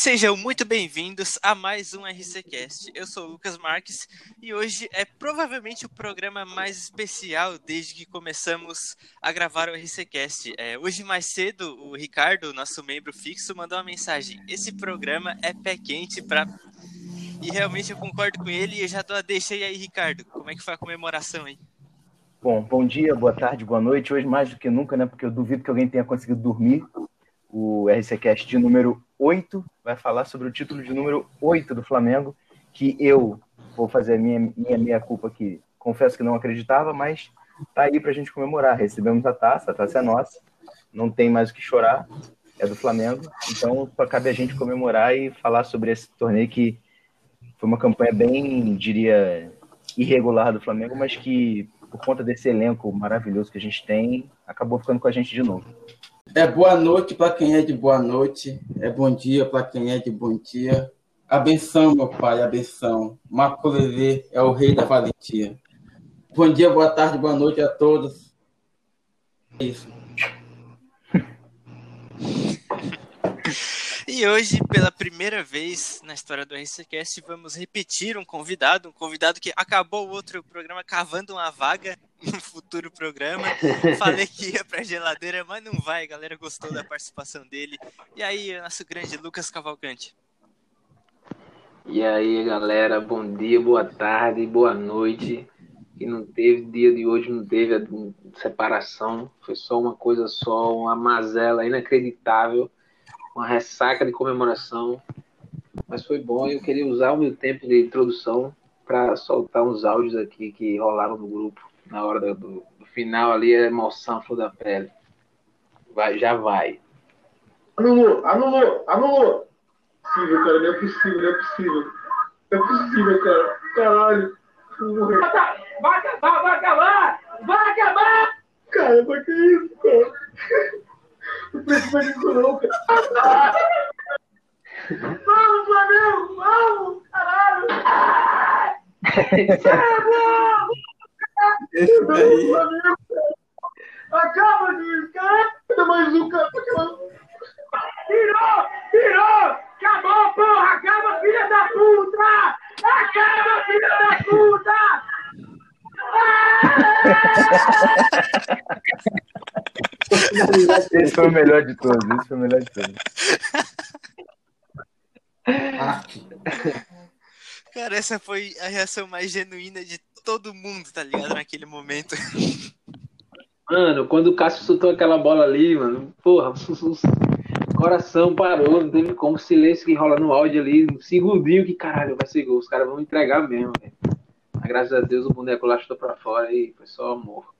Sejam muito bem-vindos a mais um RCCast. Eu sou o Lucas Marques e hoje é provavelmente o programa mais especial desde que começamos a gravar o RCCast. É, hoje mais cedo, o Ricardo, nosso membro fixo, mandou uma mensagem. Esse programa é pé quente para e realmente eu concordo com ele e eu já a deixa aí, Ricardo. Como é que foi a comemoração aí? Bom, bom dia, boa tarde, boa noite. Hoje mais do que nunca, né? Porque eu duvido que alguém tenha conseguido dormir. O RCCast de número 8 vai falar sobre o título de número 8 do Flamengo, que eu vou fazer a minha, minha meia culpa aqui. Confesso que não acreditava, mas tá aí pra gente comemorar. Recebemos a taça, a taça é nossa, não tem mais o que chorar, é do Flamengo. Então cabe a gente comemorar e falar sobre esse torneio que foi uma campanha bem, diria, irregular do Flamengo, mas que por conta desse elenco maravilhoso que a gente tem, acabou ficando com a gente de novo. É boa noite para quem é de boa noite, é bom dia para quem é de bom dia. Abenção, meu pai, abenção. Marco Levê é o rei da valentia. Bom dia, boa tarde, boa noite a todos. É isso. E hoje, pela primeira vez na história do RCCast, vamos repetir um convidado, um convidado que acabou o outro programa cavando uma vaga no futuro programa. Falei que ia pra geladeira, mas não vai, a galera gostou da participação dele. E aí, nosso grande Lucas Cavalcante. E aí, galera, bom dia, boa tarde, boa noite. E não teve dia de hoje, não teve separação, foi só uma coisa só, uma mazela inacreditável uma ressaca de comemoração, mas foi bom. Eu queria usar o meu tempo de introdução para soltar uns áudios aqui que rolaram no grupo na hora do, do, do final ali, a emoção flor da pele. Vai, já vai. Anulou, anulou, anulou. Possível, cara, não é possível, não é possível. Não é possível, cara. Caralho. Vai acabar, vai acabar! Vai acabar! Cara, mas que isso, cara? Não precisa disso não. Vamos, Flamengo! Vamos! Caralho! Esse daí. Acaba disso, cara. Ainda mais um, cara. Tirou! Tirou! Acabou, porra! Acaba, filha da puta! Acaba, filha da puta! Esse foi o melhor de todos, esse foi o melhor de todos. Cara, essa foi a reação mais genuína de todo mundo, tá ligado? Naquele momento. Mano, quando o Cássio soltou aquela bola ali, mano, porra, o coração parou, não teve como, silêncio que rola no áudio ali, um segundinho que caralho, vai ser gol, os caras vão entregar mesmo, velho. Graças a Deus o boneco lá chutou pra fora e foi só amor.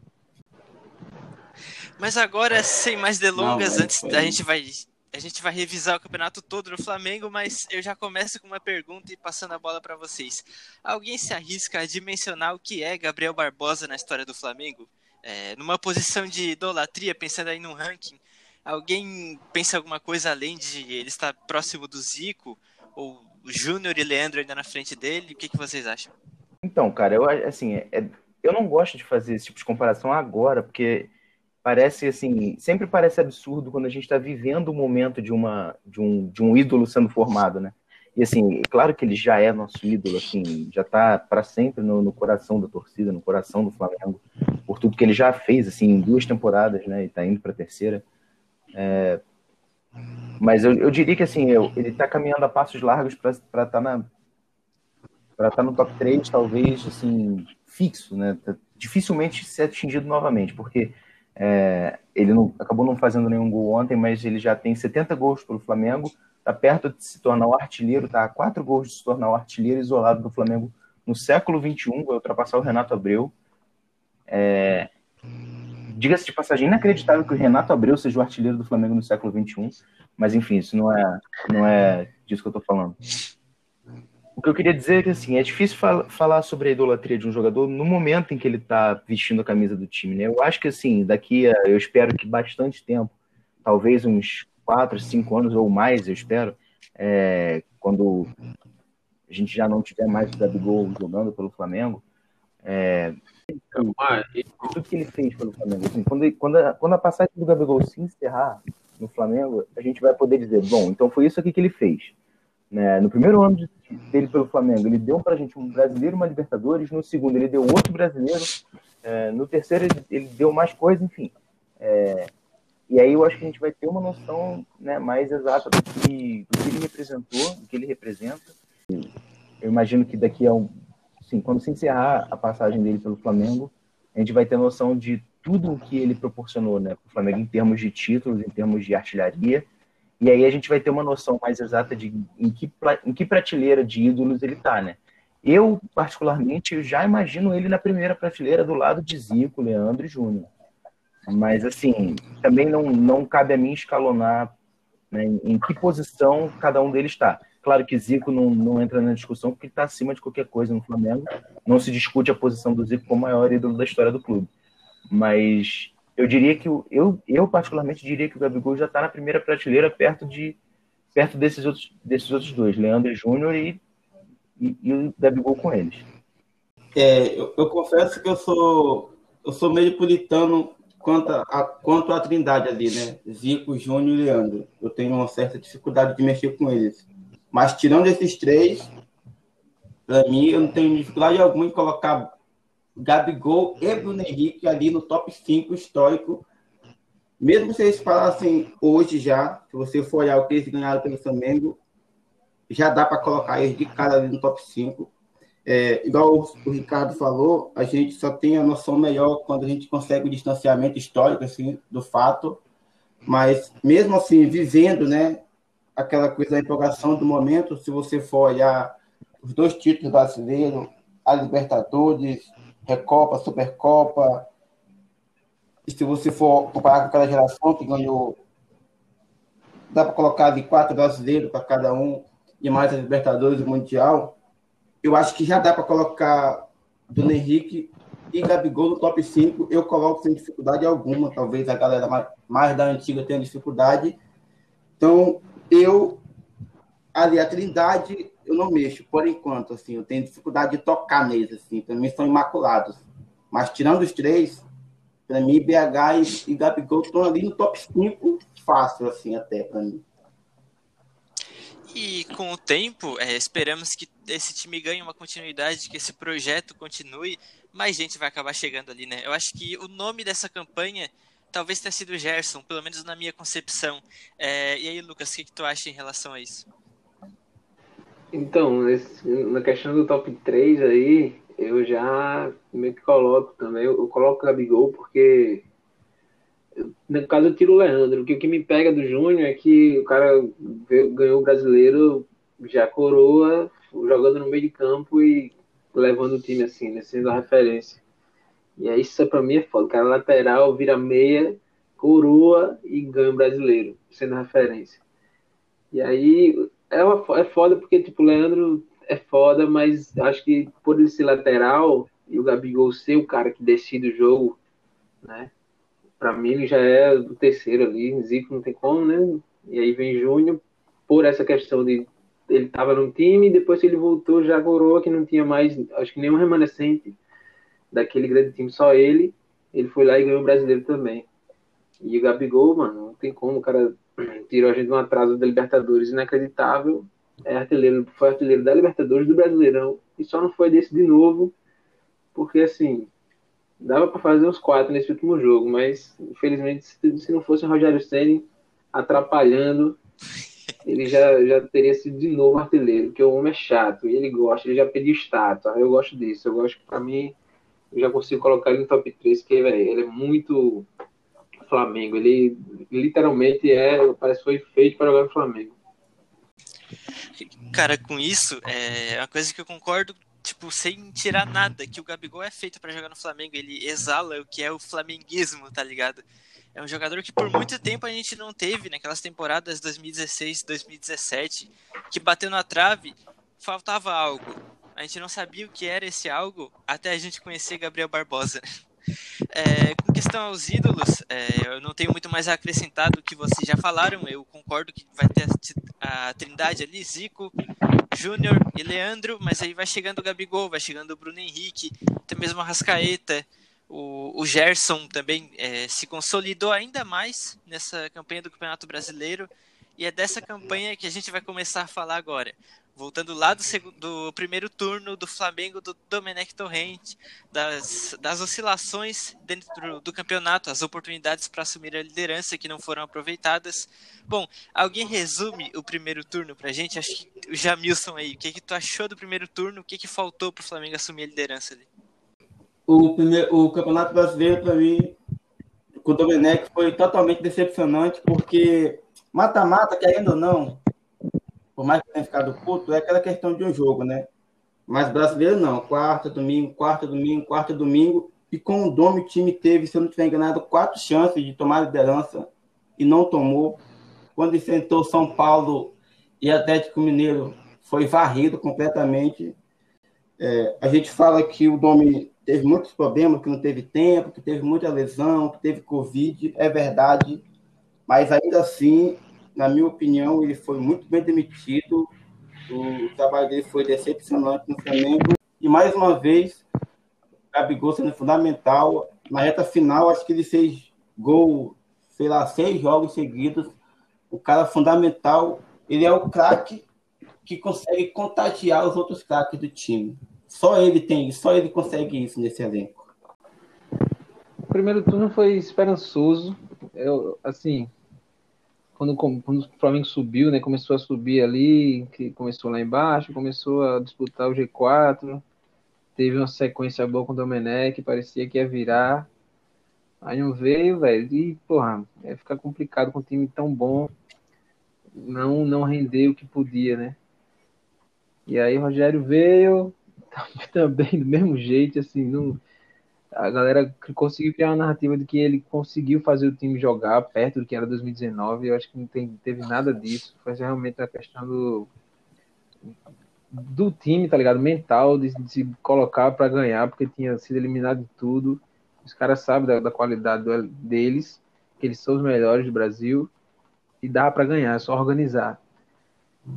Mas agora, sem mais delongas, Não, antes foi- a gente vai a gente vai revisar o campeonato todo do Flamengo, mas eu já começo com uma pergunta e passando a bola para vocês. Alguém se arrisca a dimensionar o que é Gabriel Barbosa na história do Flamengo? É, numa posição de idolatria, pensando aí num ranking, alguém pensa alguma coisa além de ele estar próximo do Zico ou o Júnior e Leandro ainda na frente dele? O que, que vocês acham? Então, cara, eu assim, é- eu não gosto de fazer esse tipo de comparação agora, porque parece assim, sempre parece absurdo quando a gente está vivendo o momento de uma de um, de um ídolo sendo formado, né? E assim, é claro que ele já é nosso ídolo, assim, já está para sempre no, no coração da torcida, no coração do Flamengo, por tudo que ele já fez, assim, em duas temporadas, né? E está indo para a terceira. É, mas eu, eu diria que assim, eu- ele está caminhando a passos largos para estar na para estar no top 3, talvez, assim, fixo, né? Tá- Dificilmente ser atingido novamente, porque é, ele não, acabou não fazendo nenhum gol ontem, mas ele já tem 70 gols pelo Flamengo, está perto de se tornar o artilheiro, está a quatro gols de se tornar o artilheiro isolado do Flamengo no século XXI, vai ultrapassar o Renato Abreu. É, Diga-se de passagem, inacreditável que o Renato Abreu seja o artilheiro do Flamengo no século XXI, mas enfim, isso não é, não é disso que eu estou falando. O que eu queria dizer é que assim, é difícil fal- falar sobre a idolatria de um jogador no momento em que ele está vestindo a camisa do time, né? Eu acho que assim, daqui a, eu espero que bastante tempo, talvez uns 4, 5 anos ou mais, eu espero, é, quando a gente já não tiver mais o Gabigol jogando pelo Flamengo, é, tudo que ele fez pelo Flamengo. Assim, quando, quando, a, quando a passagem do Gabigol se encerrar no Flamengo, a gente vai poder dizer, bom, então foi isso aqui que ele fez. Né? No primeiro ano de, dele pelo Flamengo, ele deu para a gente um brasileiro, uma Libertadores. No segundo, ele deu outro brasileiro. É, no terceiro, ele, ele, deu mais coisa, enfim. É, e aí eu acho que a gente vai ter uma noção né, mais exata do que, do que ele representou, do que ele representa. Eu imagino que daqui a um. Sim, quando se encerrar a passagem dele pelo Flamengo, a gente vai ter noção de tudo o que ele proporcionou né, para o Flamengo em termos de títulos, em termos de artilharia. E aí a gente vai ter uma noção mais exata de em que, em que prateleira de ídolos ele está, né? Eu, particularmente, eu já imagino ele na primeira prateleira do lado de Zico, Leandro e Júnior. Mas, assim, também não, não cabe a mim escalonar né, em que posição cada um deles está. Claro que Zico não, não entra na discussão porque está acima de qualquer coisa no Flamengo. Não se discute a posição do Zico como maior ídolo da história do clube. Mas eu diria que eu, eu particularmente diria que o Gabigol já está na primeira prateleira perto de perto desses outros desses outros dois, Leandro Júnior e, e, e, o Gabigol com eles. É, eu, eu confesso que eu sou eu sou meio puritano quanto a, quanto à trindade ali, né? Zico, Júnior e Leandro. Eu tenho uma certa dificuldade de mexer com eles. Mas tirando esses três, para mim, eu não tenho dificuldade alguma em colocar Gabigol e Bruno Henrique ali no top 5 histórico. Mesmo se eles falassem hoje já, se você for olhar o que eles ganharam pelo Flamengo, já dá para colocar eles de cara ali no top 5. É, igual o, Ricardo falou, a gente só tem a noção melhor quando a gente consegue o distanciamento histórico assim, do fato, mas mesmo assim, vivendo né, aquela coisa da empolgação do momento, se você for olhar os dois títulos brasileiros, a Libertadores, Recopa, Supercopa, e se você for comparar com aquela geração que ganhou, dá para colocar de quatro brasileiros para cada um, e mais a Libertadores e Mundial, eu acho que já dá para colocar Dona Henrique e Gabigol no top 5. Eu coloco sem dificuldade alguma. Talvez a galera mais da antiga tenha dificuldade. Então, eu, ali, a Trindade, eu não mexo, por enquanto. Assim, eu tenho dificuldade de tocar neles. Assim, para mim, são imaculados. Mas, tirando os três, para mim, BH e, e Gabigol estão ali no top 5, fácil, assim, até para mim. E com o tempo, é, esperamos que esse time ganhe uma continuidade, que esse projeto continue, mais gente vai acabar chegando ali, né? Eu acho que o nome dessa campanha talvez tenha sido Gerson, pelo menos na minha concepção. É, e aí, Lucas, o que, que, tu acha em relação a isso? Então, na questão do top 3 aí, eu já meio que coloco também, eu coloco o Gabigol porque no caso eu tiro o Leandro, que o que me pega do Júnior é que o cara ganhou o brasileiro já coroa, jogando no meio de campo e levando o time assim, né, sendo a referência. E aí isso pra mim é foda. O cara lateral vira meia, coroa e ganha o brasileiro, sendo a referência. E aí é, uma, é foda porque, tipo, o Leandro é foda, mas acho que por ele ser lateral e o Gabigol ser o cara que decide o jogo, né? para mim ele já é do terceiro ali, Zico não tem como, né? E aí vem Júnior, por essa questão de ele estava no time, depois que ele voltou já coroa que não tinha mais, acho que nenhum remanescente daquele grande time, só ele. Ele foi lá e ganhou o brasileiro também. E o Gabigol, mano, não tem como, o cara tirou a gente de um atraso da Libertadores inacreditável. É artilheiro, foi artilheiro da Libertadores do Brasileirão e só não foi desse de novo, porque assim, Dava para fazer uns quatro nesse último jogo, mas infelizmente se não fosse o Rogério Ceni atrapalhando, ele já, já teria sido de novo artilheiro, porque o homem é chato e ele gosta, ele já pediu status. Eu gosto disso, eu gosto que para mim eu já consigo colocar ele no top 3, porque véio, ele é muito Flamengo, ele literalmente é, parece que foi feito para jogar no Flamengo. Cara, com isso, é uma coisa que eu concordo tipo, sem tirar nada, que o Gabigol é feito para jogar no Flamengo, ele exala o que é o flamenguismo, tá ligado? É um jogador que por muito tempo a gente não teve, naquelas temporadas 2016, 2017, que bateu na trave, faltava algo. A gente não sabia o que era esse algo até a gente conhecer Gabriel Barbosa. É, com questão aos ídolos, é, eu não tenho muito mais a acrescentar do que vocês já falaram. Eu concordo que vai ter a, trindade ali, Zico, Júnior e Leandro, mas aí vai chegando o Gabigol, vai chegando o Bruno Henrique, até mesmo a Rascaeta, o, o Gerson também é, se consolidou ainda mais nessa campanha do Campeonato Brasileiro. E é dessa campanha que a gente vai começar a falar agora. Voltando lá do, segundo, do primeiro turno do Flamengo do Domenech Torrente, das, das oscilações dentro do campeonato, as oportunidades para assumir a liderança que não foram aproveitadas. Bom, alguém resume o primeiro turno para a gente? Acho que o Jamilson aí, o que, que tu achou do primeiro turno? O que, que faltou para o Flamengo assumir a liderança ali? O, primeiro, o Campeonato Brasileiro, para mim, com o Domenech, foi totalmente decepcionante, porque mata-mata, querendo ou não, por mais que tenha ficado puto, é aquela questão de um jogo, né? Mas brasileiro não, quarta, domingo, quarta, domingo, quarta, domingo. E com o Dome, o time teve, se eu não estiver enganado, quatro chances de tomar liderança e não tomou. Quando enfrentou São Paulo e Atlético Mineiro, foi varrido completamente. É, a gente fala que o Dome teve muitos problemas, que não teve tempo, que teve muita lesão, que teve Covid, é verdade, mas ainda assim na minha opinião, ele foi muito bem demitido. O trabalho dele foi decepcionante no Flamengo. E mais uma vez, Gabigol sendo fundamental. Na reta final, acho que ele fez gol, sei lá, seis jogos seguidos. O cara fundamental. Ele é o craque que consegue contagiar os outros craques do time. Só ele tem, só ele consegue isso nesse elenco. O primeiro turno foi esperançoso. Eu, assim, quando, quando o Flamengo subiu, né, começou a subir ali, que começou lá embaixo, começou a disputar o G4, teve uma sequência boa com o Domenech, parecia que ia virar. Aí não veio, velho, e, porra, ia ficar complicado com um time tão bom, não, não render o que podia, né? E aí o Rogério veio, também do mesmo jeito, assim, não a galera conseguiu criar uma narrativa de que ele conseguiu fazer o time jogar perto do que era 2019. Eu acho que não tem, teve nada disso. Foi realmente a questão do, do time, tá ligado? Mental, de, de se colocar para ganhar, porque tinha sido eliminado de tudo. Os caras sabem da, da qualidade do, deles, que eles são os melhores do Brasil, e dá para ganhar, é só organizar.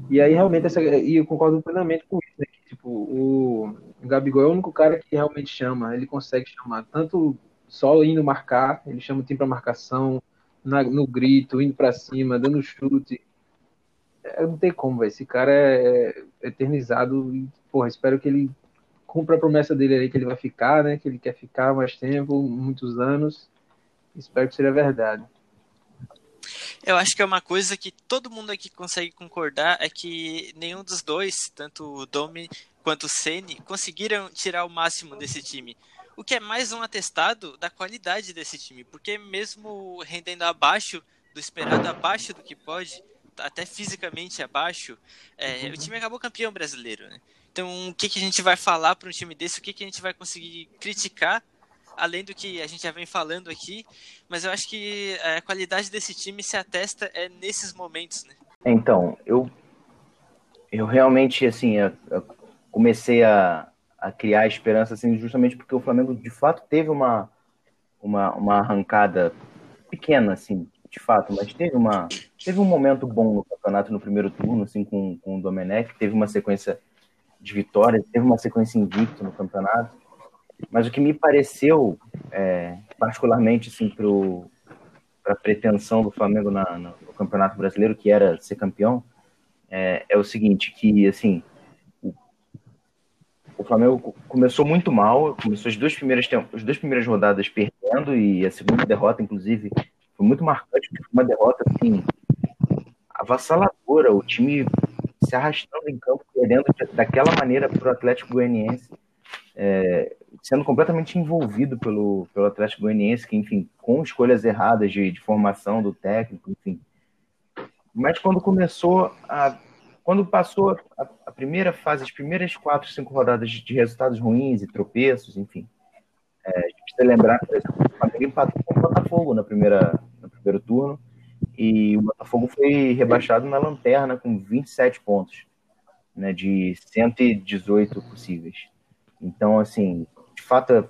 E aí, realmente, essa, e eu concordo plenamente com né? Que, tipo, o, Gabigol é o único cara que realmente chama, ele consegue chamar, tanto só indo marcar, ele chama o time para marcação, na, no grito, indo para cima, dando chute. É, não tem como, velho. Esse cara é, é eternizado e, porra, espero que ele cumpra a promessa dele aí que ele vai ficar, né? Que ele quer ficar mais tempo, muitos anos. Espero que seja verdade. Eu acho que é uma coisa que todo mundo aqui consegue concordar é que nenhum dos dois, tanto o Domi quanto o Ceni, conseguiram tirar o máximo desse time. O que é mais um atestado da qualidade desse time, porque mesmo rendendo abaixo do esperado, abaixo do que pode, até fisicamente abaixo, é, o time acabou campeão brasileiro, né? Então, o que, que a gente vai falar para um time desse? O que, que a gente vai conseguir criticar além do que a gente já vem falando aqui, mas eu acho que é, a qualidade desse time se atesta é nesses momentos, né? Então, eu eu realmente assim, eu, eu comecei a, a criar esperança assim justamente porque o Flamengo de fato teve uma uma, uma arrancada pequena assim, de fato, mas teve uma teve um momento bom no campeonato no primeiro turno assim com, com o Domenech, teve uma sequência de vitórias, teve uma sequência invicta no campeonato. Mas o que me pareceu, é, particularmente assim, para a pretensão do Flamengo na, no Campeonato Brasileiro, que era ser campeão, é, é o seguinte, que assim, o, o, Flamengo começou muito mal, começou as duas primeiras, as duas primeiras rodadas perdendo e a segunda derrota, inclusive, foi muito marcante, porque foi uma derrota assim, avassaladora, o time se arrastando em campo, perdendo daquela maneira para o Atlético Goianiense. É, sendo completamente envolvido pelo, pelo Atlético Goianiense, que, enfim, com escolhas erradas de, de formação do técnico, enfim. Mas quando começou a. Quando passou a, a, primeira fase, as primeiras quatro, cinco rodadas de resultados ruins e tropeços, enfim. É, a gente precisa lembrar, exemplo, o Flamengo empatou com o Botafogo na primeira, no primeiro turno, e o Botafogo foi rebaixado na lanterna com 27 pontos, né, de 118 possíveis. Então, assim, de fato,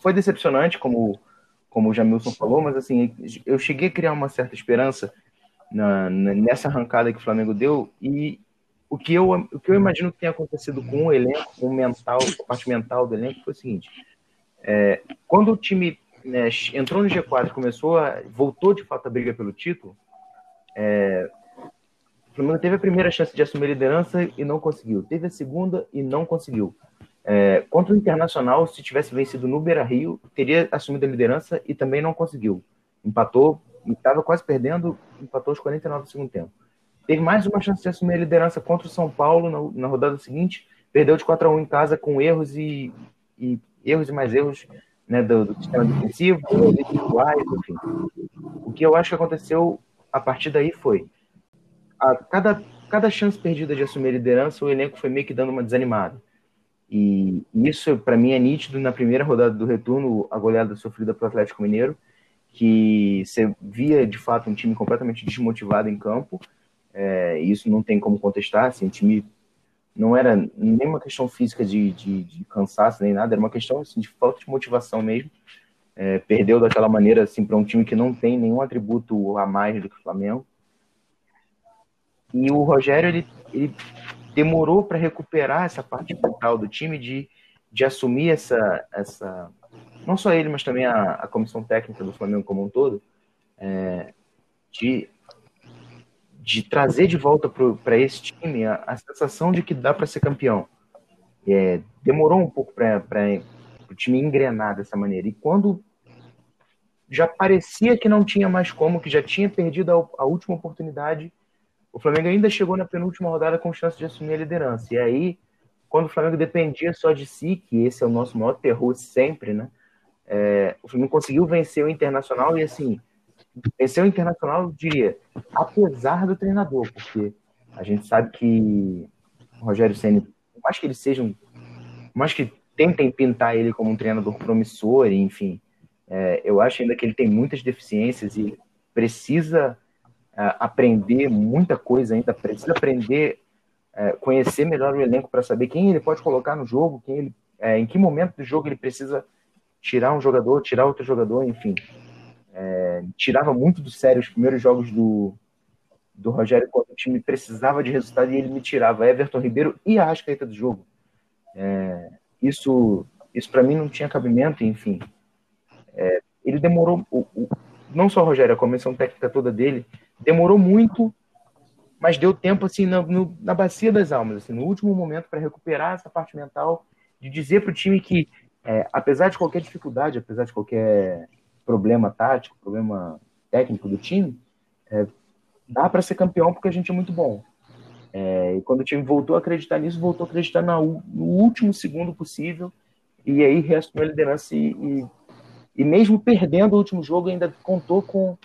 foi decepcionante, como, como o Jamilson falou, mas assim, eu cheguei a criar uma certa esperança na, nessa arrancada que o Flamengo deu e o que eu, o que eu imagino que tenha acontecido com o elenco, com o mental, com a parte mental do elenco foi o seguinte, é, quando o time né, entrou no G4 começou a, voltou de fato a briga pelo título, é, O Flamengo teve a primeira chance de assumir a liderança e não conseguiu. Teve a segunda e não conseguiu. É, contra o Internacional, se tivesse vencido no Beira Rio, teria assumido a liderança e também não conseguiu. Empatou, estava quase perdendo, empatou os 49 do segundo tempo. Teve mais uma chance de assumir a liderança contra o São Paulo na, na rodada seguinte, perdeu de 4 a 1 em casa com erros e, e erros e mais erros né, do, do sistema defensivo, individuais, enfim. O que eu acho que aconteceu a partir daí foi a cada, cada chance perdida de assumir a liderança, o elenco foi meio que dando uma desanimada. E isso, para mim, é nítido na primeira rodada do retorno, a goleada sofrida pelo Atlético Mineiro, que você via, de fato, um time completamente desmotivado em campo. É, isso não tem como contestar. Assim, o time não era nem uma questão física de, de, de cansaço nem nada, era uma questão assim, de falta de motivação mesmo. É, perdeu daquela maneira assim para um time que não tem nenhum atributo a mais do que o Flamengo. E o Rogério ele, ele demorou para recuperar essa parte mental do time de, de assumir essa, essa. Não só ele, mas também a, a comissão técnica do Flamengo como um todo, é, de, de trazer de volta para esse time a, a, sensação de que dá para ser campeão. É, demorou um pouco para o time engrenar dessa maneira. E quando já parecia que não tinha mais como, que já tinha perdido a, a última oportunidade, o Flamengo ainda chegou na penúltima rodada com chance de assumir a liderança. E aí, quando o Flamengo dependia só de si, que esse é o nosso maior terror sempre, né? É, o Flamengo conseguiu vencer o Internacional e, assim, vencer o Internacional, eu diria, apesar do treinador, porque a gente sabe que o Rogério Senna, por mais que ele seja um. Por mais que tentem pintar ele como um treinador promissor, enfim, é, eu acho ainda que ele tem muitas deficiências e precisa aprender muita coisa ainda, precisa aprender, é, conhecer melhor o elenco para saber quem ele pode colocar no jogo, quem ele, é, em que momento do jogo ele precisa tirar um jogador, tirar outro jogador, enfim. Tirava muito do sério os primeiros jogos do, do Rogério quando o time precisava de resultado e ele me tirava Everton Ribeiro e a Ascaeta do jogo. Isso isso para mim não tinha cabimento, enfim. Ele demorou, o, o, não só o Rogério, a comissão técnica toda dele, demorou muito, mas deu tempo assim na, no, na bacia das almas, assim, no último momento para recuperar essa parte mental, de dizer para o time que, é, apesar de qualquer dificuldade, apesar de qualquer problema tático, problema técnico do time, é, dá para ser campeão porque a gente é muito bom. É, e quando o time voltou a acreditar nisso, voltou a acreditar na, no último segundo possível, e aí reassumiu a liderança e, e, e mesmo perdendo o último jogo, ainda contou com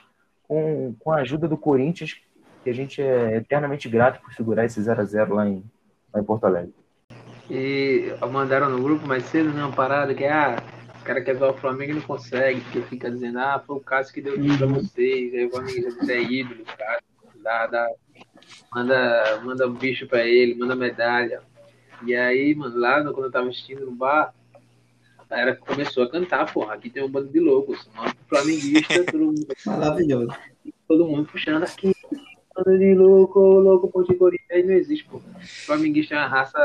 com, com a ajuda do Corinthians, que a gente é eternamente grato por segurar esse 0 a 0 lá em, lá em Porto Alegre. E mandaram no grupo mais cedo né, uma parada que ah, o cara quer zoar o Flamengo e não consegue, porque fica dizendo, ah, foi o Cássio que deu tudo pra vocês, aí o Flamengo já é ídolo, cara. Dá, dá, manda, manda bicho pra ele, manda medalha. E aí, mano, lá quando eu tava assistindo no bar, galera começou a cantar, porra, aqui tem um bando de loucos, flamenguista, todo mundo. Maravilhoso. Todo mundo puxando aqui, bando de louco, louco, ponte Corinthians, aí não existe, pô. Flamenguista é uma raça.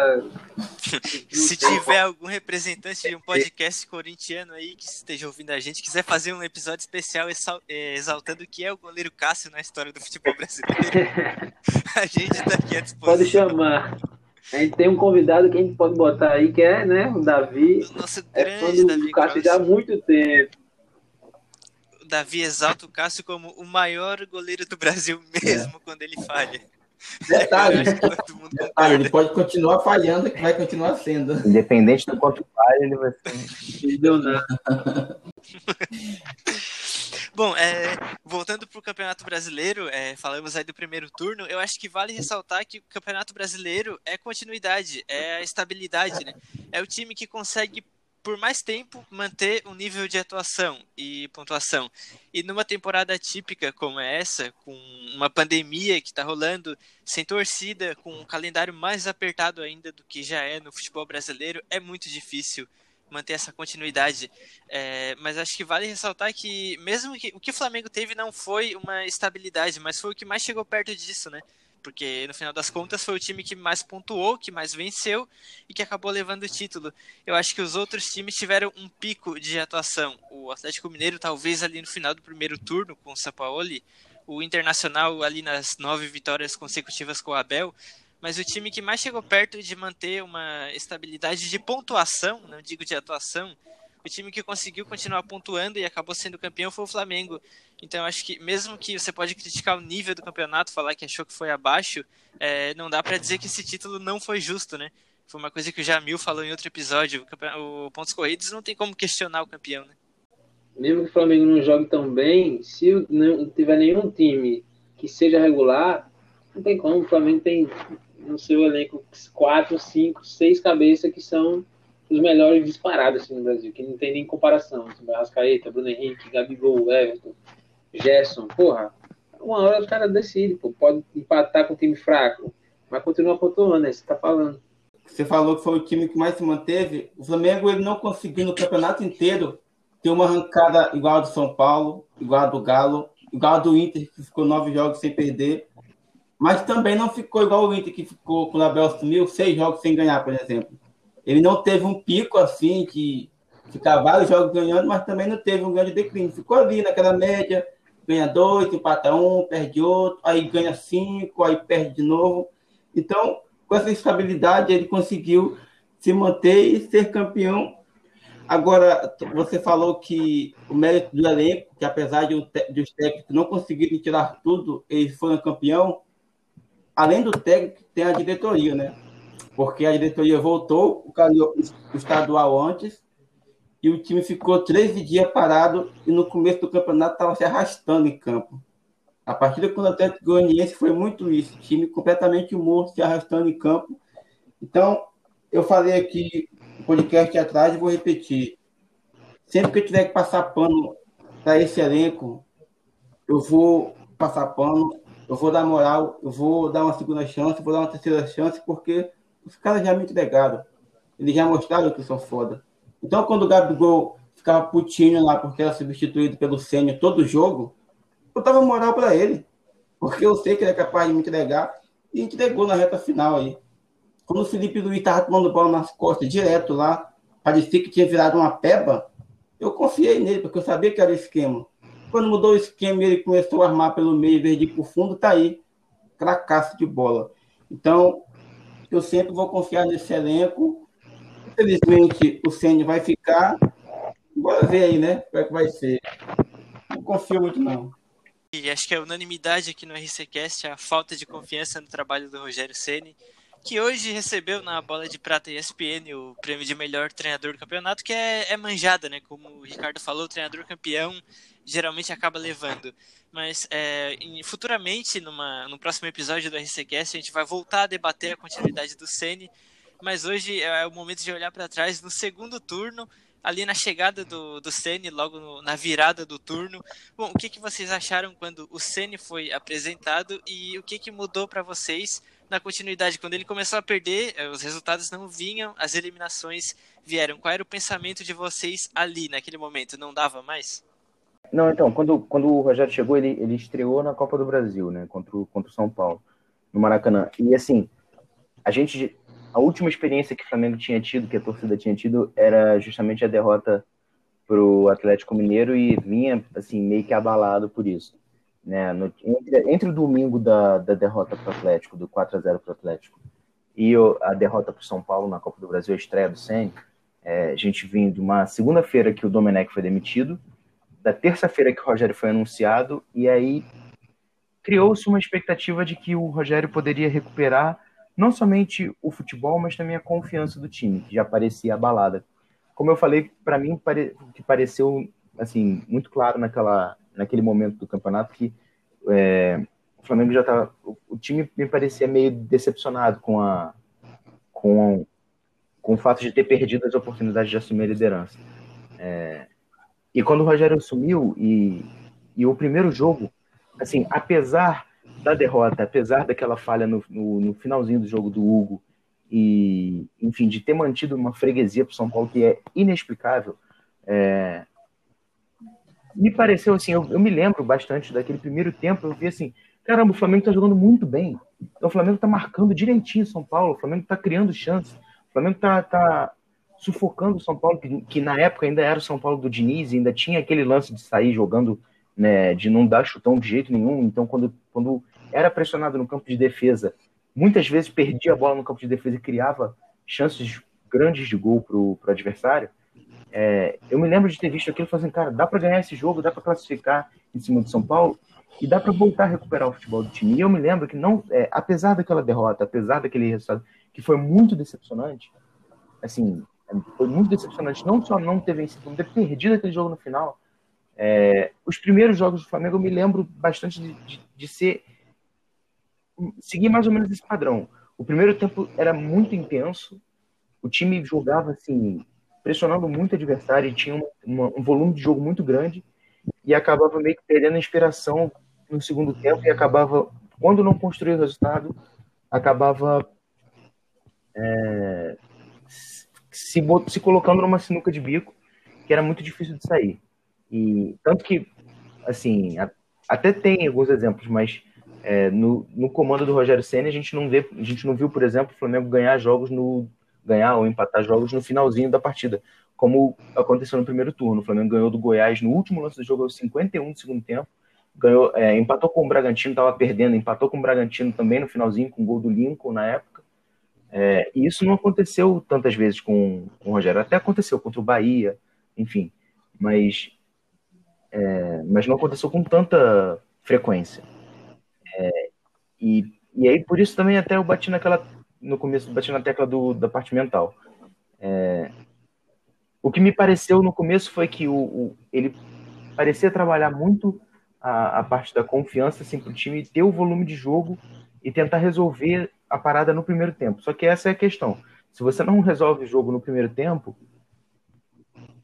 Se tiver algum representante de um podcast corintiano aí que esteja ouvindo a gente, quiser fazer um episódio especial é, exaltando o que é o goleiro Cássio na história do futebol brasileiro, a gente tá aqui à disposição. Pode chamar. A gente tem um convidado que a gente pode botar aí, que é né, o Davi. O nosso é fã Davi do Cássio Kraus. já há muito tempo. O Davi exalta o Cássio como o maior goleiro do Brasil mesmo quando ele falha. Detalhe, detalhe, ele pode continuar falhando, que vai continuar sendo. Independente do quanto vale, ele vai ser. Não deu nada. Bom, é, voltando para o Campeonato Brasileiro, é, falamos aí do primeiro turno, eu acho que vale ressaltar que o Campeonato Brasileiro é continuidade, é a estabilidade, né? É o time que consegue, por mais tempo, manter um nível de atuação e pontuação. E numa temporada típica como essa, com uma pandemia que está rolando, sem torcida, com um calendário mais apertado ainda do que já é no futebol brasileiro, é muito difícil manter essa continuidade. É, mas acho que vale ressaltar que, mesmo que o que o Flamengo teve não foi uma estabilidade, mas foi o que mais chegou perto disso, né? Porque no final das contas foi o time que mais pontuou, que mais venceu e que acabou levando o título. Eu acho que os outros times tiveram um pico de atuação. O Atlético Mineiro, talvez ali no final do primeiro turno, com o Sampaoli, o Internacional ali nas nove vitórias consecutivas com o Abel, mas o time que mais chegou perto de manter uma estabilidade de pontuação, não digo de atuação, o time que conseguiu continuar pontuando e acabou sendo campeão foi o Flamengo. Então acho que mesmo que você pode criticar o nível do campeonato, falar que achou que foi abaixo, é, não dá para dizer que esse título não foi justo, né? Foi uma coisa que o Jamil falou em outro episódio. O, o pontos corridos não tem como questionar o campeão, né? Mesmo que o Flamengo não jogue tão bem, se não tiver nenhum time que seja regular, não tem como. O Flamengo tem no seu elenco quatro, cinco, seis cabeças que são os melhores disparados assim, no Brasil, que não tem nem comparação. Assim, Bruno Henrique, Gabigol, Everton, Gerson, porra, uma hora os caras decidem, pô, pode empatar com um time fraco, mas continua pontuando, é você tá falando. Você falou que foi o time que mais se manteve. O Flamengo ele não conseguiu no campeonato inteiro ter uma arrancada igual a do São Paulo, igual a do Galo, igual a do Inter, que ficou nove jogos sem perder. Mas também não ficou igual o Inter, que ficou com o Abel assumiu seis jogos sem ganhar, por exemplo. Ele não teve um pico assim, que ficar vários jogos ganhando, mas também não teve um grande declínio. Ficou ali naquela média, ganha dois, empata um, perde outro, aí ganha cinco, aí perde de novo. Então, com essa estabilidade, ele conseguiu se manter e ser campeão. Agora, você falou que o mérito do elenco, que apesar de, de os técnicos não conseguirem tirar tudo, eles foram campeão. Além do técnico, tem a diretoria, né? porque a diretoria voltou o estadual antes e o time ficou 13 dias parado e no começo do campeonato estava se arrastando em campo. A partida com o Atlético Goianiense foi muito isso, time completamente morto, se arrastando em campo. Então, eu falei aqui no podcast atrás e vou repetir. Sempre que eu tiver que passar pano para esse elenco, eu vou passar pano, eu vou dar moral, eu vou dar uma segunda chance, vou dar uma terceira chance, porque os caras já me entregaram. Eles já mostraram que são foda. Então, quando o Gabigol ficava putinho lá porque era substituído pelo Sênio todo jogo, eu dava moral para ele. Porque eu sei que ele é capaz de me entregar e entregou na reta final aí. Quando o Felipe Luiz estava tomando bola nas costas direto lá, parecia que tinha virado uma peba, eu confiei nele, porque eu sabia que era o esquema. Quando mudou o esquema ele começou a armar pelo meio, em vez pro fundo, tá aí. Cracaço de bola. Então, eu sempre vou confiar nesse elenco. Infelizmente, o Ceni vai ficar. Bora ver aí, né? Como é que vai ser. Não confio muito, não. E acho que a unanimidade aqui no RCCast é a falta de confiança no trabalho do Rogério Ceni, que hoje recebeu na bola de prata ESPN o prêmio de melhor treinador do campeonato, que é, é manjada, né? Como o Ricardo falou, treinador campeão geralmente acaba levando. Mas é, em, futuramente, numa, no próximo episódio do RCCast, a gente vai voltar a debater a continuidade do Sene. Mas hoje é o momento de olhar para trás no segundo turno, ali na chegada do, do Sene, logo no, na virada do turno. Bom, o que, que vocês acharam quando o Sene foi apresentado e o que, que mudou para vocês na continuidade? Quando ele começou a perder, eh, os resultados não vinham, as eliminações vieram. Qual era o pensamento de vocês ali, naquele momento? Não dava mais? Não, então, quando, quando o Rogério chegou, ele, ele estreou na Copa do Brasil, né? Contra o, contra o São Paulo, no Maracanã. E assim, a gente. A última experiência que o Flamengo tinha tido, que a torcida tinha tido, era justamente a derrota pro Atlético Mineiro e vinha, assim, meio que abalado por isso. Né? No, entre, entre o domingo da, da derrota pro Atlético, do 4 a 0 pro Atlético, e a derrota pro São Paulo na Copa do Brasil, a estreia do Senna, é, a gente vinha de uma segunda-feira que o Domenech foi demitido, da terça-feira que o Rogério foi anunciado, e aí criou-se uma expectativa de que o Rogério poderia recuperar não somente o futebol, mas também a confiança do time, que já parecia abalada. Como eu falei, para mim pare... que pareceu assim muito claro naquela naquele momento do campeonato que é, o Flamengo já estava, o time me parecia meio decepcionado com a com, com o fato de ter perdido as oportunidades de assumir a liderança. É, e quando o Rogério assumiu e, e o primeiro jogo, assim, apesar da derrota, apesar daquela falha no, no, no finalzinho do jogo do Hugo, e, enfim, de ter mantido uma freguesia para São Paulo que é inexplicável, é, me pareceu assim, eu, eu, me lembro bastante daquele primeiro tempo, eu vi assim, caramba, o Flamengo está jogando muito bem, então, o Flamengo está marcando direitinho São Paulo, o Flamengo está criando chances, o Flamengo está tá sufocando o São Paulo, que, que, na época ainda era o São Paulo do Diniz, ainda tinha aquele lance de sair jogando né, de não dar chutão de jeito nenhum. Então, quando, quando era pressionado no campo de defesa, muitas vezes perdia a bola no campo de defesa e criava chances grandes de gol para o adversário. É, eu me lembro de ter visto aquilo falando assim, cara, dá para ganhar esse jogo, dá para classificar em cima do São Paulo e dá para voltar a recuperar o futebol do time. E eu me lembro que não, é, apesar daquela derrota, apesar daquele resultado que foi muito decepcionante, assim, foi muito decepcionante não só não ter vencido, como ter perdido aquele jogo no final. É, os primeiros jogos do Flamengo eu me lembro bastante de, de, de ser seguir mais ou menos esse padrão. O primeiro tempo era muito intenso, o time jogava assim pressionando muito o adversário e tinha uma, um volume de jogo muito grande e acabava meio que perdendo a inspiração no segundo tempo e acabava, quando não construía o resultado, acabava é, se, se colocando numa sinuca de bico que era muito difícil de sair. E tanto que, assim, a, até tem alguns exemplos, mas é, no, no comando do Rogério Senna a gente não vê, a gente não viu, por exemplo, o Flamengo ganhar jogos no ganhar ou empatar jogos no finalzinho da partida, como aconteceu no primeiro turno. O Flamengo ganhou do Goiás no último lance do jogo, aos 51 do segundo tempo. Ganhou, é, empatou com o Bragantino, estava perdendo, empatou com o Bragantino também no finalzinho, com o gol do Lincoln na época. É, e isso não aconteceu tantas vezes com, com o Rogério. Até aconteceu contra o Bahia, enfim. Mas, é, mas não aconteceu com tanta frequência. É, e, e aí, por isso também até eu bati naquela no começo, bati na tecla do, da parte mental. É, o que me pareceu no começo foi que o, o ele parecia trabalhar muito a, a parte da confiança assim, para o time ter o volume de jogo e tentar resolver a parada no primeiro tempo. Só que essa é a questão. Se você não resolve o jogo no primeiro tempo,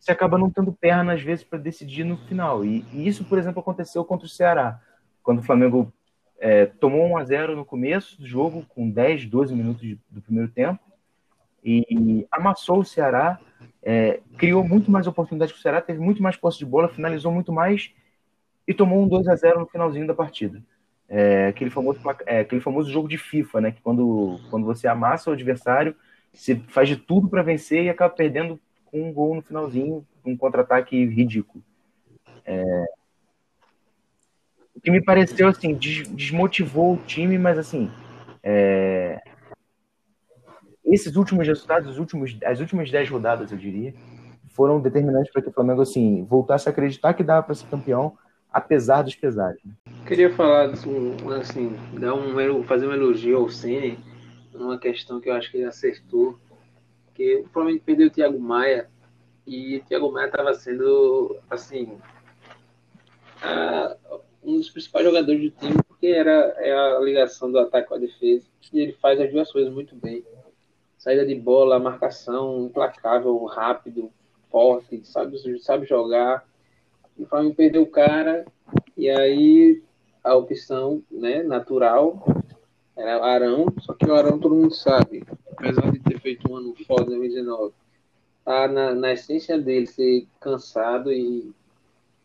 você acaba não tendo perna, às vezes, para decidir no final. E, e, isso, por exemplo, aconteceu contra o Ceará. Quando o Flamengo é, tomou 1 a 0 no começo do jogo, com 10, 12 minutos de, do primeiro tempo, e amassou o Ceará, é, criou muito mais oportunidades para o Ceará, teve muito mais posse de bola, finalizou muito mais e tomou um 2 a 0 no finalzinho da partida. É, aquele, famoso, é, aquele famoso jogo de FIFA, né? Que quando, quando você amassa o adversário, você faz de tudo para vencer e acaba perdendo com um gol no finalzinho, um contra-ataque ridículo. É, o que me pareceu assim desmotivou o time, mas assim é... esses últimos resultados, os últimos, as últimas dez rodadas, eu diria, foram determinantes para que o Flamengo assim voltasse a acreditar que dava para ser campeão, apesar dos pesares. Né? Queria falar assim, assim, dar um fazer um elogio ao Ceni numa questão que eu acho que ele acertou, que o Flamengo perdeu o Thiago Maia e o Thiago Maia estava sendo assim a, um dos principais jogadores do time, porque era é a ligação do ataque com a defesa. E ele faz as duas coisas muito bem. Saída de bola, marcação, implacável, rápido, forte, sabe, sabe jogar. E o Flamengo perdeu o cara, e aí a opção né, natural era Arão, só que o Arão todo mundo sabe, apesar de ter feito um ano foda em 2019, tá na, na essência dele ser cansado e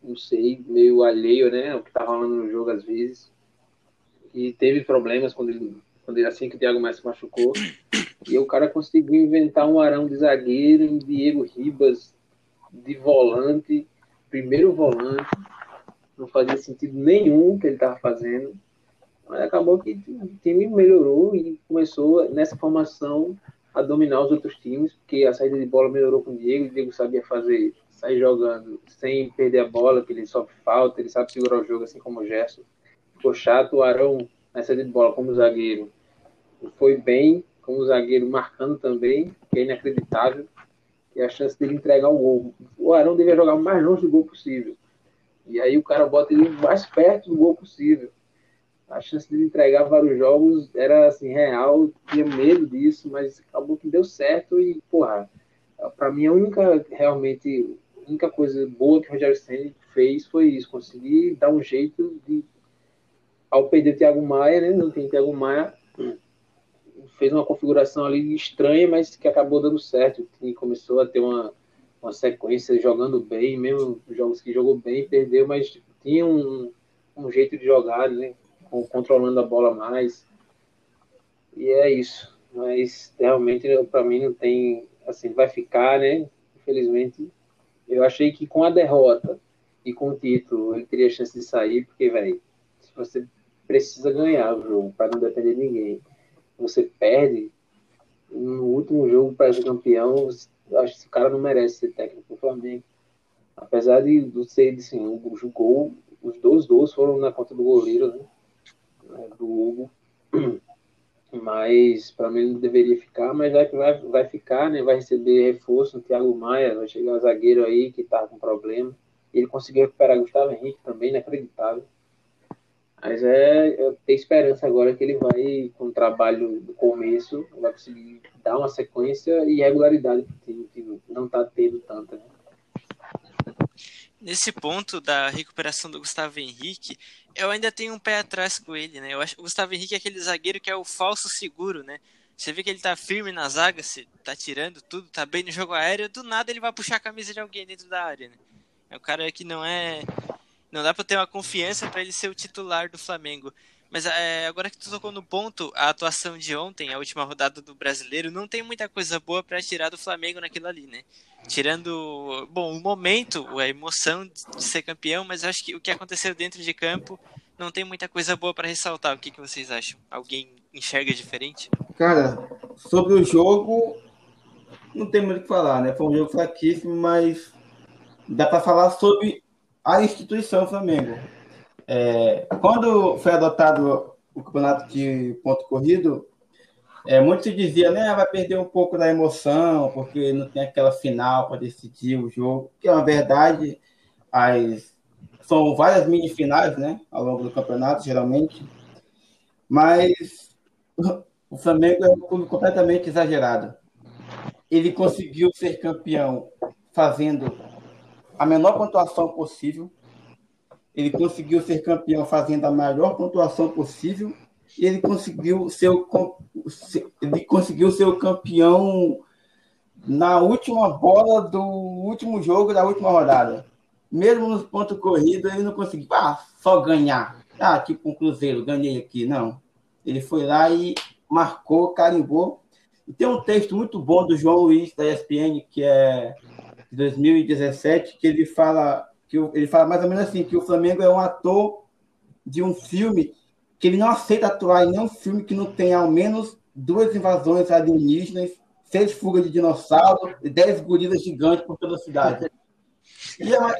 não sei, meio alheio, né, o que tá rolando no jogo às vezes. E teve problemas quando ele, quando ele assim que o Thiago mais se machucou. E o cara conseguiu inventar um Arão de zagueiro, um Diego Ribas de volante, primeiro volante. Não fazia sentido nenhum o que ele estava fazendo. Mas acabou que o time melhorou e começou nessa formação a dominar os outros times, porque a saída de bola melhorou com o Diego, o Diego sabia fazer sair jogando sem perder a bola, que ele sofre falta, ele sabe segurar o jogo assim como o Gerson. Ficou chato, o Arão nessa de bola como zagueiro foi bem, como zagueiro marcando também, que é inacreditável. E a chance dele entregar um gol. O Arão devia jogar o mais longe do gol possível. E aí o cara bota ele mais perto do gol possível. A chance dele entregar vários jogos era assim, real, tinha medo disso, mas acabou que deu certo e, porra, para mim a única realmente a única coisa boa que o Rogério Senna fez foi isso, conseguir dar um jeito de, ao perder o Thiago Maia, né, não tem Thiago Maia, fez uma configuração ali estranha, mas que acabou dando certo, e começou a ter uma, uma sequência jogando bem, mesmo jogos que jogou bem, perdeu, mas tinha um, um jeito de jogar, né, controlando a bola mais, e é isso, mas realmente para mim não tem, assim, vai ficar, né, infelizmente. Eu achei que com a derrota e com o título ele teria chance de sair, porque, velho, você precisa ganhar o jogo para não depender de ninguém, você perde no último jogo para ser campeão, acho que esse cara não merece ser técnico do Flamengo. Apesar de, de ser assim, o, o gol, os dois gols foram na conta do goleiro, né? Do Hugo. Mas para mim ele deveria ficar, mas já que vai, vai ficar, né? Vai receber reforço no Thiago Maia, vai chegar um zagueiro aí que tá com problema. Ele conseguiu recuperar Gustavo Henrique também, inacreditável. Mas é, eu tenho esperança agora que ele vai, com o trabalho do começo, vai conseguir dar uma sequência e regularidade que não está tendo tanta. Né? Nesse ponto da recuperação do Gustavo Henrique, eu ainda tenho um pé atrás com ele, né? Eu acho que o Gustavo Henrique é aquele zagueiro que é o falso seguro, né? Você vê que ele tá firme na zaga, se tá tirando tudo, tá bem no jogo aéreo, do nada ele vai puxar a camisa de alguém dentro da área, né? É o cara que não é. Não dá pra ter uma confiança para ele ser o titular do Flamengo. Mas é, agora que tu tocou no ponto, a atuação de ontem, a última rodada do brasileiro, não tem muita coisa boa para tirar do Flamengo naquilo ali, né? Tirando, bom, o momento, a emoção de ser campeão, mas acho que o que aconteceu dentro de campo não tem muita coisa boa para ressaltar. O que, que vocês acham? Alguém enxerga diferente? Cara, sobre o jogo, não tem muito o que falar, né? Foi um jogo fraquíssimo, mas dá para falar sobre a instituição Flamengo. É, quando foi adotado o campeonato de ponto corrido, é, muito se dizia, né, vai perder um pouco da emoção, porque não tem aquela final para decidir o jogo, que é uma verdade, as, são várias mini finais, né, ao longo do campeonato, geralmente, mas o Flamengo é um clube completamente exagerado. Ele conseguiu ser campeão fazendo a menor pontuação possível, ele conseguiu ser campeão fazendo a maior pontuação possível e ele conseguiu ser o, ele conseguiu ser o campeão na última bola do último jogo da última rodada. Mesmo nos pontos corridos, ele não conseguiu ah, só ganhar. Ah, tipo um Cruzeiro, ganhei aqui. Não. Ele foi lá e marcou, carimbou. E tem um texto muito bom do João Luiz, da ESPN, que é de 2017, que ele fala que ele fala mais ou menos assim, que o Flamengo é um ator de um filme que ele não aceita atuar em nenhum filme que não tenha ao menos duas invasões alienígenas, seis fugas de dinossauro e dez gorilas gigantes por toda a cidade. E é uma...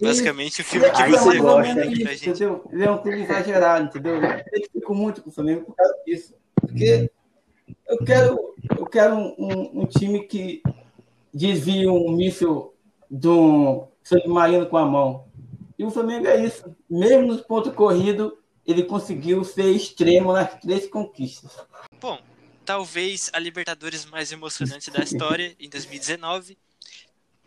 Basicamente, o filme que você gosta. Isso, entendeu? Ele é um filme exagerado, entendeu? Eu fico muito com o Flamengo por causa disso. Porque eu quero, eu quero um, um, um time que desvie um míssil de um submarino com a mão. E o Flamengo é isso. Mesmo nos pontos corridos, ele conseguiu ser extremo nas três conquistas. Bom, talvez a Libertadores mais emocionante da história em 2019.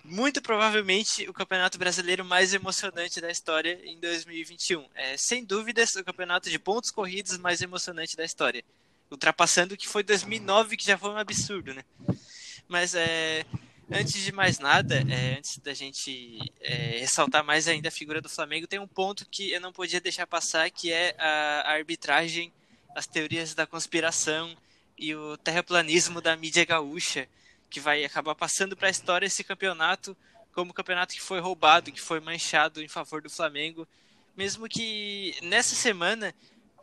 Muito provavelmente o Campeonato Brasileiro mais emocionante da história em 2021. É, sem dúvidas, o campeonato de pontos corridos mais emocionante da história. Ultrapassando o que foi 2009, que já foi um absurdo, né? Mas é, Antes de mais nada, é, antes da gente é, ressaltar mais ainda a figura do Flamengo, tem um ponto que eu não podia deixar passar, que é a, a arbitragem, as teorias da conspiração e o terraplanismo da mídia gaúcha, que vai acabar passando para a história esse campeonato como o campeonato que foi roubado, que foi manchado em favor do Flamengo. Mesmo que nessa semana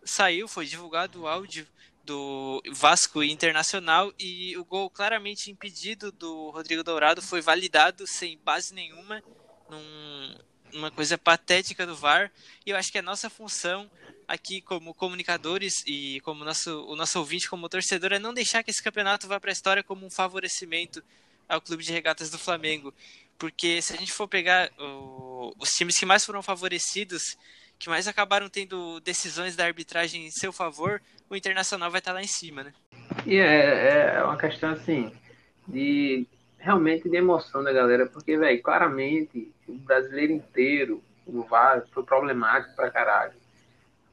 saiu, foi divulgado o áudio do Vasco Internacional e o gol claramente impedido do Rodrigo Dourado foi validado sem base nenhuma, num, numa coisa patética do VAR. E eu acho que a nossa função aqui como comunicadores e como nosso, o nosso ouvinte como torcedor é não deixar que esse campeonato vá para a história como um favorecimento ao clube de regatas do Flamengo. Porque se a gente for pegar o, os times que mais foram favorecidos que mais acabaram tendo decisões da arbitragem em seu favor, o Internacional vai estar lá em cima, né? E é, é uma questão assim de realmente de emoção da galera, porque velho, claramente o brasileiro inteiro, o VAR foi problemático pra caralho.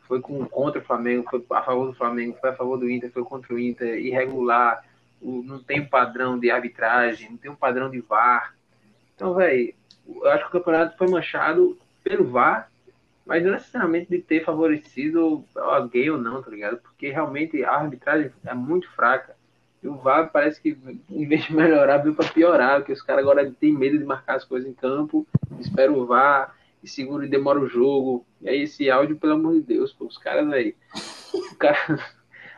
Foi com, contra o Flamengo, foi a favor do Flamengo, foi a favor do Inter, foi contra o Inter, irregular, o, não tem um padrão de arbitragem, não tem um padrão de VAR. Então, velho, eu acho que o campeonato foi manchado pelo VAR mas não necessariamente de ter favorecido alguém ou não, tá ligado? Porque realmente a arbitragem é muito fraca. E o VAR parece que, em vez de melhorar, veio para piorar, porque os caras agora têm medo de marcar as coisas em campo, esperam o VAR, e segura e demora o jogo. E aí esse áudio, pelo amor de Deus, pô, os caras aí. O cara,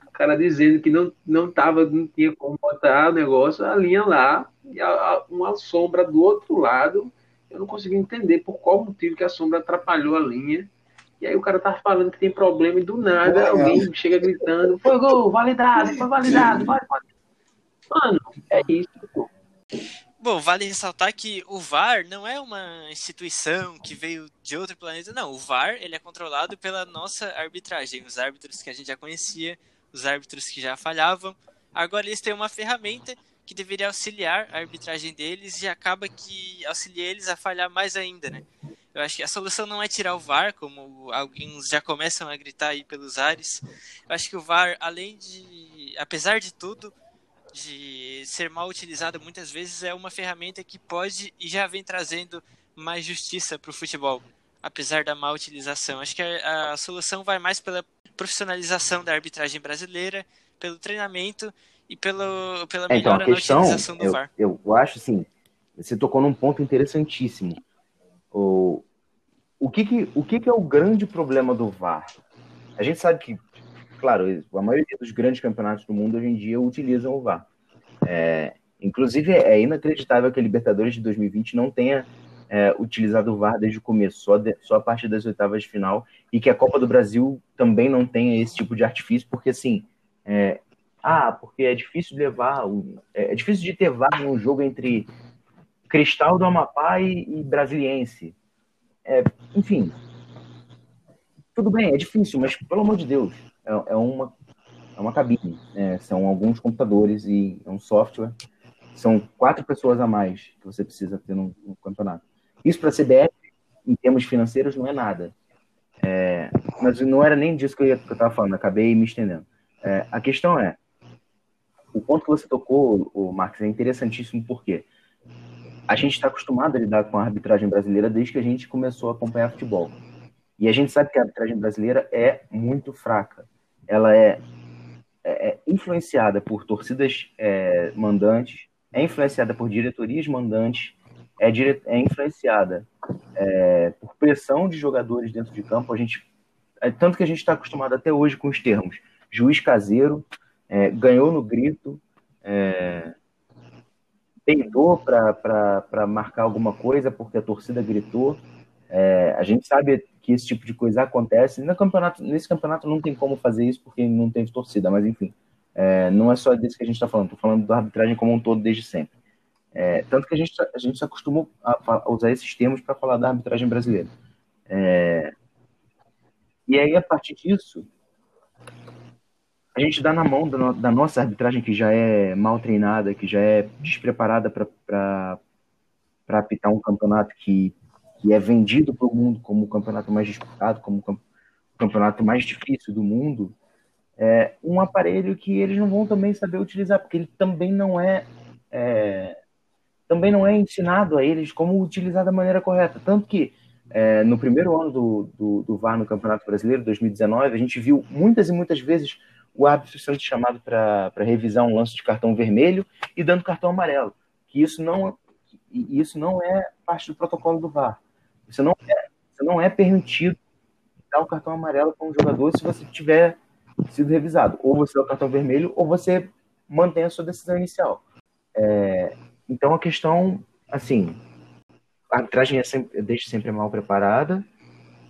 o cara dizendo que não, não tava, não tinha como botar o negócio, a linha lá, e a, a, uma sombra do outro lado. Eu não consegui entender por qual motivo que a sombra atrapalhou a linha. E aí o cara tá falando que tem problema e do nada É. alguém chega gritando: foi gol, validado, foi validado, vai, vai. Mano, é isso, pô. Bom, vale ressaltar que o VAR não é uma instituição que veio de outro planeta, não. O VAR ele é controlado pela nossa arbitragem, os árbitros que a gente já conhecia, os árbitros que já falhavam. Agora eles têm uma ferramenta que deveria auxiliar a arbitragem deles e acaba que auxilia eles a falhar mais ainda, né? Eu acho que a solução não é tirar o VAR, como alguns já começam a gritar aí pelos ares. Eu acho que o VAR, além de, apesar de tudo, de ser mal utilizada muitas vezes é uma ferramenta que pode e já vem trazendo mais justiça para o futebol, apesar da má utilização. Acho que a, a, solução vai mais pela profissionalização da arbitragem brasileira, pelo treinamento e pelo, pela É, então, a questão, do eu, VAR. eu acho assim, você tocou num ponto interessantíssimo. O, o, que, que, o que, que é o grande problema do VAR? A gente sabe que, claro, a maioria dos grandes campeonatos do mundo hoje em dia utilizam o VAR. É, inclusive, é inacreditável que a Libertadores de 2020 não tenha é, utilizado o VAR desde o começo, só, de, só a partir das oitavas de final, e que a Copa do Brasil também não tenha esse tipo de artifício, porque assim, é, ah, porque é difícil levar, é difícil de ter VAR num jogo entre Cristal do Amapá e, e Brasiliense. É, enfim, tudo bem, é difícil, mas pelo amor de Deus, é, é uma, é uma cabine, né? são alguns computadores e é um software, são quatro pessoas a mais que você precisa ter no, no campeonato. Isso para a CBF, em termos financeiros, não é nada. É, mas não era nem disso que eu estava falando, acabei me estendendo. É, a questão é, o ponto que você tocou, o Marcos, é interessantíssimo porque a gente está acostumado a lidar com a arbitragem brasileira desde que a gente começou a acompanhar futebol. E a gente sabe que a arbitragem brasileira é muito fraca. Ela é, é, é influenciada por torcidas é, mandantes, é influenciada por diretorias mandantes, é, dire... é influenciada é, por pressão de jogadores dentro de campo. A gente, é, tanto que a gente está acostumado até hoje com os termos juiz caseiro, é, ganhou no grito, é, peidou para marcar alguma coisa porque a torcida gritou. É, a gente sabe que esse tipo de coisa acontece. No campeonato, nesse campeonato não tem como fazer isso porque não teve torcida, mas enfim, é, não é só disso que a gente está falando, estou falando da arbitragem como um todo desde sempre. É, tanto que a gente, a gente se acostumou a, a usar esses termos para falar da arbitragem brasileira. É, e aí, a partir disso, a gente dá na mão da, no, da, nossa arbitragem, que já é mal treinada, que já é despreparada para apitar um campeonato que, que é vendido para o mundo como o campeonato mais disputado, como o campeonato mais difícil do mundo, é um aparelho que eles não vão também saber utilizar, porque ele também não é, é também não é ensinado a eles como utilizar da maneira correta. Tanto que é, no primeiro ano do, do, do VAR no Campeonato Brasileiro, 2019, a gente viu muitas e muitas vezes o árbitro sendo chamado para revisar um lance de cartão vermelho e dando cartão amarelo. Que isso não, isso não é parte do protocolo do VAR. Isso não é, isso não é permitido dar o cartão amarelo para um jogador se você tiver sido revisado. Ou você dá o cartão vermelho, ou você mantém a sua decisão inicial. É, então a questão, assim, a arbitragem é sempre, desde sempre mal preparada,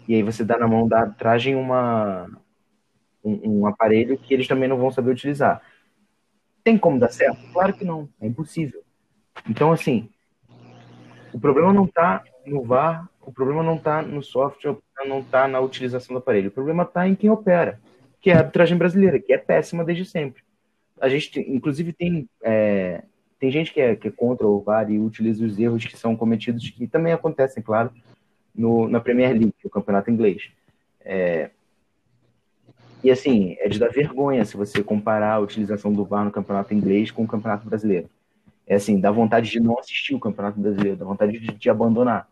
e aí você dá na mão da arbitragem uma, um, um, aparelho que eles também não vão saber utilizar. Tem como dar certo? Claro que não, é impossível. Então, assim, o problema não está no VAR, o problema não está no software, não está na utilização do aparelho. O problema está em quem opera, que é a arbitragem brasileira, que é péssima desde sempre. A gente, inclusive, tem, é, tem gente que é, que é contra o VAR e utiliza os erros que são cometidos, que também acontecem, claro, no, na Premier League, o campeonato inglês. É, e assim, é de dar vergonha se você comparar a utilização do VAR no campeonato inglês com o campeonato brasileiro. É assim, dá vontade de não assistir o campeonato brasileiro, dá vontade de, de abandonar.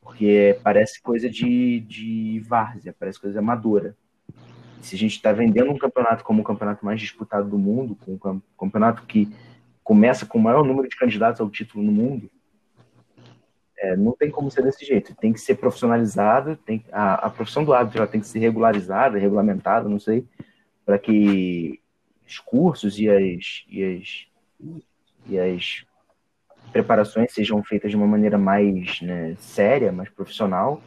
Porque parece coisa de, de várzea, parece coisa amadora. Se a gente está vendendo um campeonato como o campeonato mais disputado do mundo, com um campeonato que começa com o maior número de candidatos ao título no mundo, é, não tem como ser desse jeito. Tem que ser profissionalizado, tem, a, a profissão do árbitro ela tem que ser regularizada, regulamentada, não sei, para que os cursos e as, e as, e as preparações sejam feitas de uma maneira mais né, séria, mais profissional,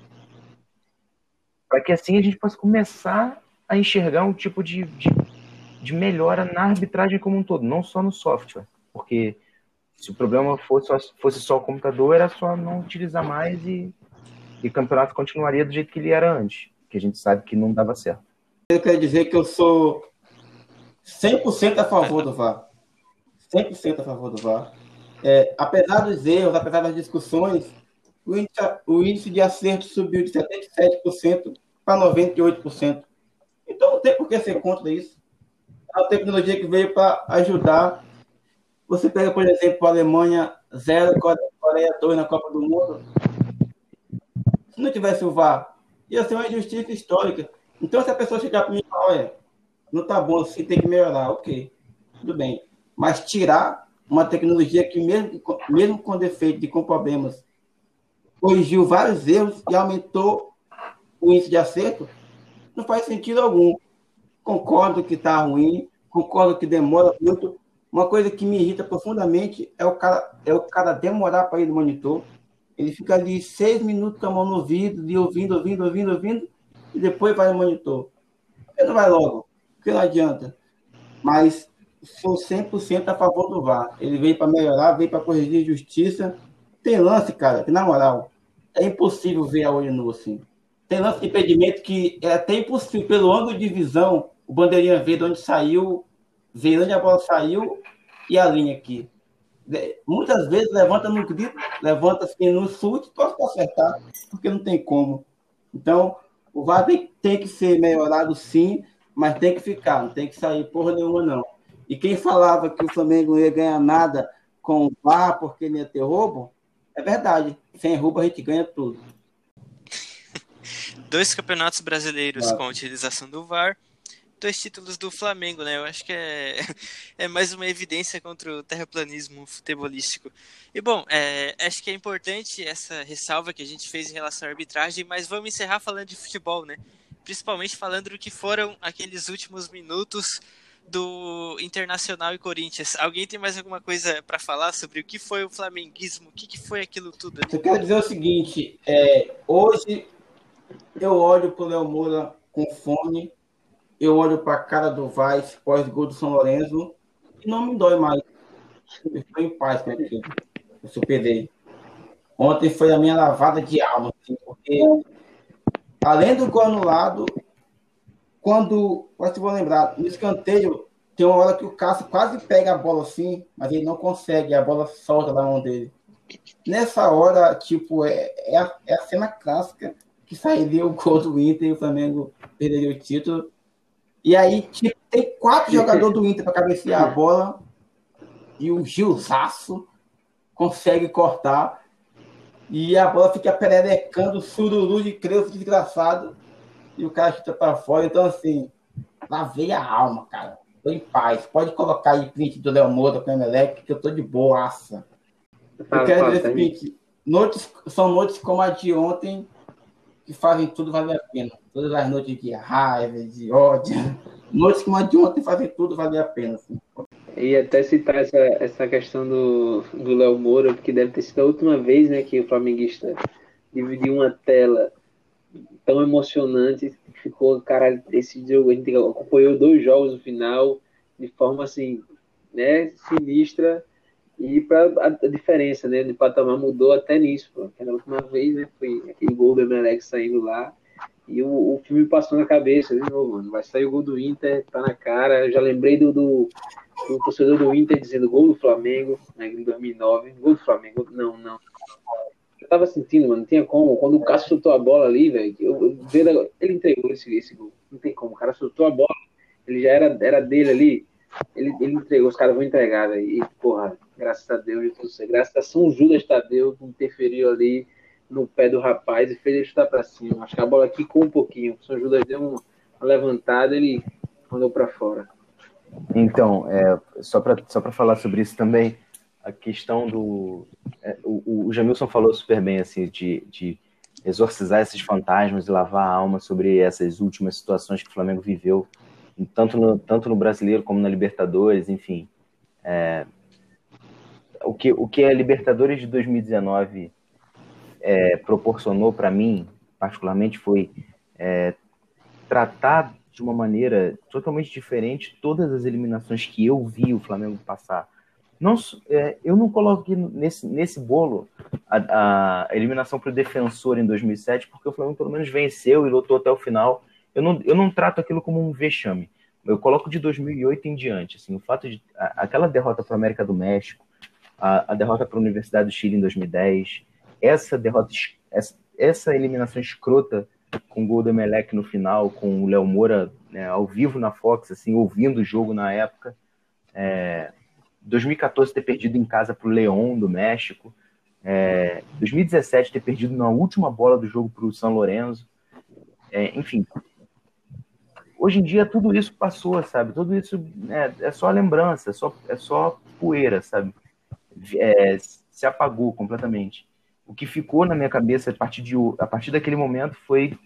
para que assim a gente possa começar a enxergar um tipo de, de, de melhora na arbitragem como um todo, não só no software, porque se o problema fosse só, fosse só o computador, era só não utilizar mais e, e o campeonato continuaria do jeito que ele era antes, que a gente sabe que não dava certo. Eu quero dizer que eu sou 100% a favor do VAR. 100% a favor do VAR. É, apesar dos erros, apesar das discussões, o índice, o índice de acerto subiu de 77% para 98%. Então não tem por que ser contra isso. É uma tecnologia que veio para ajudar você pega, por exemplo, a Alemanha 0, Coreia 2 na Copa do Mundo. Se não tivesse o VAR, ia ser uma injustiça histórica. Então, se a pessoa chegar para mim e falar, olha, não tá bom, você tem que melhorar, ok, tudo bem. Mas tirar uma tecnologia que, mesmo, mesmo com defeito e com problemas, corrigiu vários erros e aumentou o índice de acerto, não faz sentido algum. Concordo que está ruim, concordo que demora muito, uma coisa que me irrita profundamente é o cara, é o cara demorar para ir no monitor. Ele fica ali seis minutos com a mão no ouvido, e ouvindo, ouvindo, ouvindo, ouvindo, e depois vai no monitor. Ele não vai logo, porque não adianta. Mas sou 100% a favor do VAR. Ele veio para melhorar, veio para corrigir justiça. Tem lance, cara, que na moral, é impossível ver a olho nu assim. Tem lance de impedimento que é até impossível, pelo ângulo de visão, o bandeirinha ver de onde saiu ver onde a bola saiu e a linha aqui. Muitas vezes levanta no grito, levanta assim no chute, posso acertar, porque não tem como. Então, o VAR tem, tem, que ser melhorado sim, mas tem que ficar, não tem que sair porra nenhuma, não. E quem falava que o Flamengo não ia ganhar nada com o VAR porque não ia ter roubo, é verdade. Sem roubo a gente ganha tudo. Dois campeonatos brasileiros claro. com a utilização do VAR dois títulos do Flamengo, né? Eu acho que é, é mais uma evidência contra o terraplanismo futebolístico. E bom, é, acho que é importante essa ressalva que a gente fez em relação à arbitragem, mas vamos encerrar falando de futebol, né? Principalmente falando do que foram aqueles últimos minutos do Internacional e Corinthians. Alguém tem mais alguma coisa para falar sobre o que foi o flamenguismo? O que, que foi aquilo tudo? Eu quero dizer o seguinte: é, hoje eu olho para o Léo Moura com fome eu olho para a cara do Vaz pós-gol do São Lourenço e não me dói mais. Eu estou em paz com aquilo. Eu superei. Ontem foi a minha lavada de alma, assim, porque além do gol anulado, quando, se vou lembrar, no escanteio, tem uma hora que o Cássio quase pega a bola assim, mas ele não consegue, a bola solta da mão dele. Nessa hora, tipo, é, é, a, é a cena clássica que sairia o gol do Inter e o Flamengo perderia o título. E aí tipo, tem quatro jogadores do Inter para cabecear a bola e o Gilzaço consegue cortar e a bola fica pererecando, sururu de creio desgraçado e o cara chuta para fora. Então, assim, lavei a alma, cara. Tô em paz. Pode colocar aí print do Léo Moura com o Emelec, que eu tô de boaça. Eu quero dizer o seguinte: são noites como a de ontem que fazem tudo valer a pena. Todas as noites de raiva, de ódio. Noites que de ontem fazem tudo valer a pena. Assim. E até citar essa, essa questão do Léo Moura, porque deve ter sido a última vez né, que o flamenguista dividiu uma tela tão emocionante. Ficou, caralho, esse jogo, a gente acompanhou dois jogos no final, de forma assim, né, sinistra e para a, diferença, né, de patamar mudou até nisso, pô. Aquela última vez, né, foi aquele gol do Emelec saindo lá e o, o filme passou na cabeça de novo, mano. Vai sair o gol do Inter, tá na cara. Eu já lembrei do, do, do torcedor do Inter dizendo gol do Flamengo, né, em 2009. Gol do Flamengo, não, não. Eu tava sentindo, mano, não tinha como. Quando o Cássio soltou a bola ali, velho, ele entregou esse, esse gol. Não tem como. O cara soltou a bola, ele já era, era dele ali. Ele, ele entregou, os caras vão entregar, velho. E, porra, graças a Deus, e tudo certo. Graças a São Judas Tadeu, que interferiu ali no pé do rapaz e fez ele chutar para cima. Acho que a bola quicou um pouquinho. O São Judas deu um, levantado, ele mandou para fora. Então, é, só para só falar sobre isso também, a questão do. É, o, o Jamilson falou super bem, assim, de, de exorcizar esses fantasmas e lavar a alma sobre essas últimas situações que o Flamengo viveu, tanto no, tanto no brasileiro como na Libertadores, enfim. É, o, que, o que a Libertadores de 2019 é, proporcionou para mim, particularmente, foi é, tratar de uma maneira totalmente diferente todas as eliminações que eu vi o Flamengo passar. Não, é, eu não coloco nesse, nesse bolo a, a eliminação para o defensor em 2007, porque o Flamengo pelo menos venceu e lutou até o final. Eu não, eu não trato aquilo como um vexame. Eu coloco de 2008 em diante. Assim, o fato de a, aquela derrota para a América do México, a, derrota para a Universidade do Chile em 2010, essa derrota, essa, essa eliminação escrota com o gol do Emelec no final, com o Léo Moura né, ao vivo na Fox, assim, ouvindo o jogo na época. É, 2014 ter perdido em casa para o León do México. É, 2017 ter perdido na última bola do jogo para o São Lourenço. É, enfim, hoje em dia tudo isso passou, sabe? Tudo isso é, é só lembrança, é só, é só poeira, sabe? É, se apagou completamente o que ficou na minha cabeça a partir, de, a partir daquele momento foi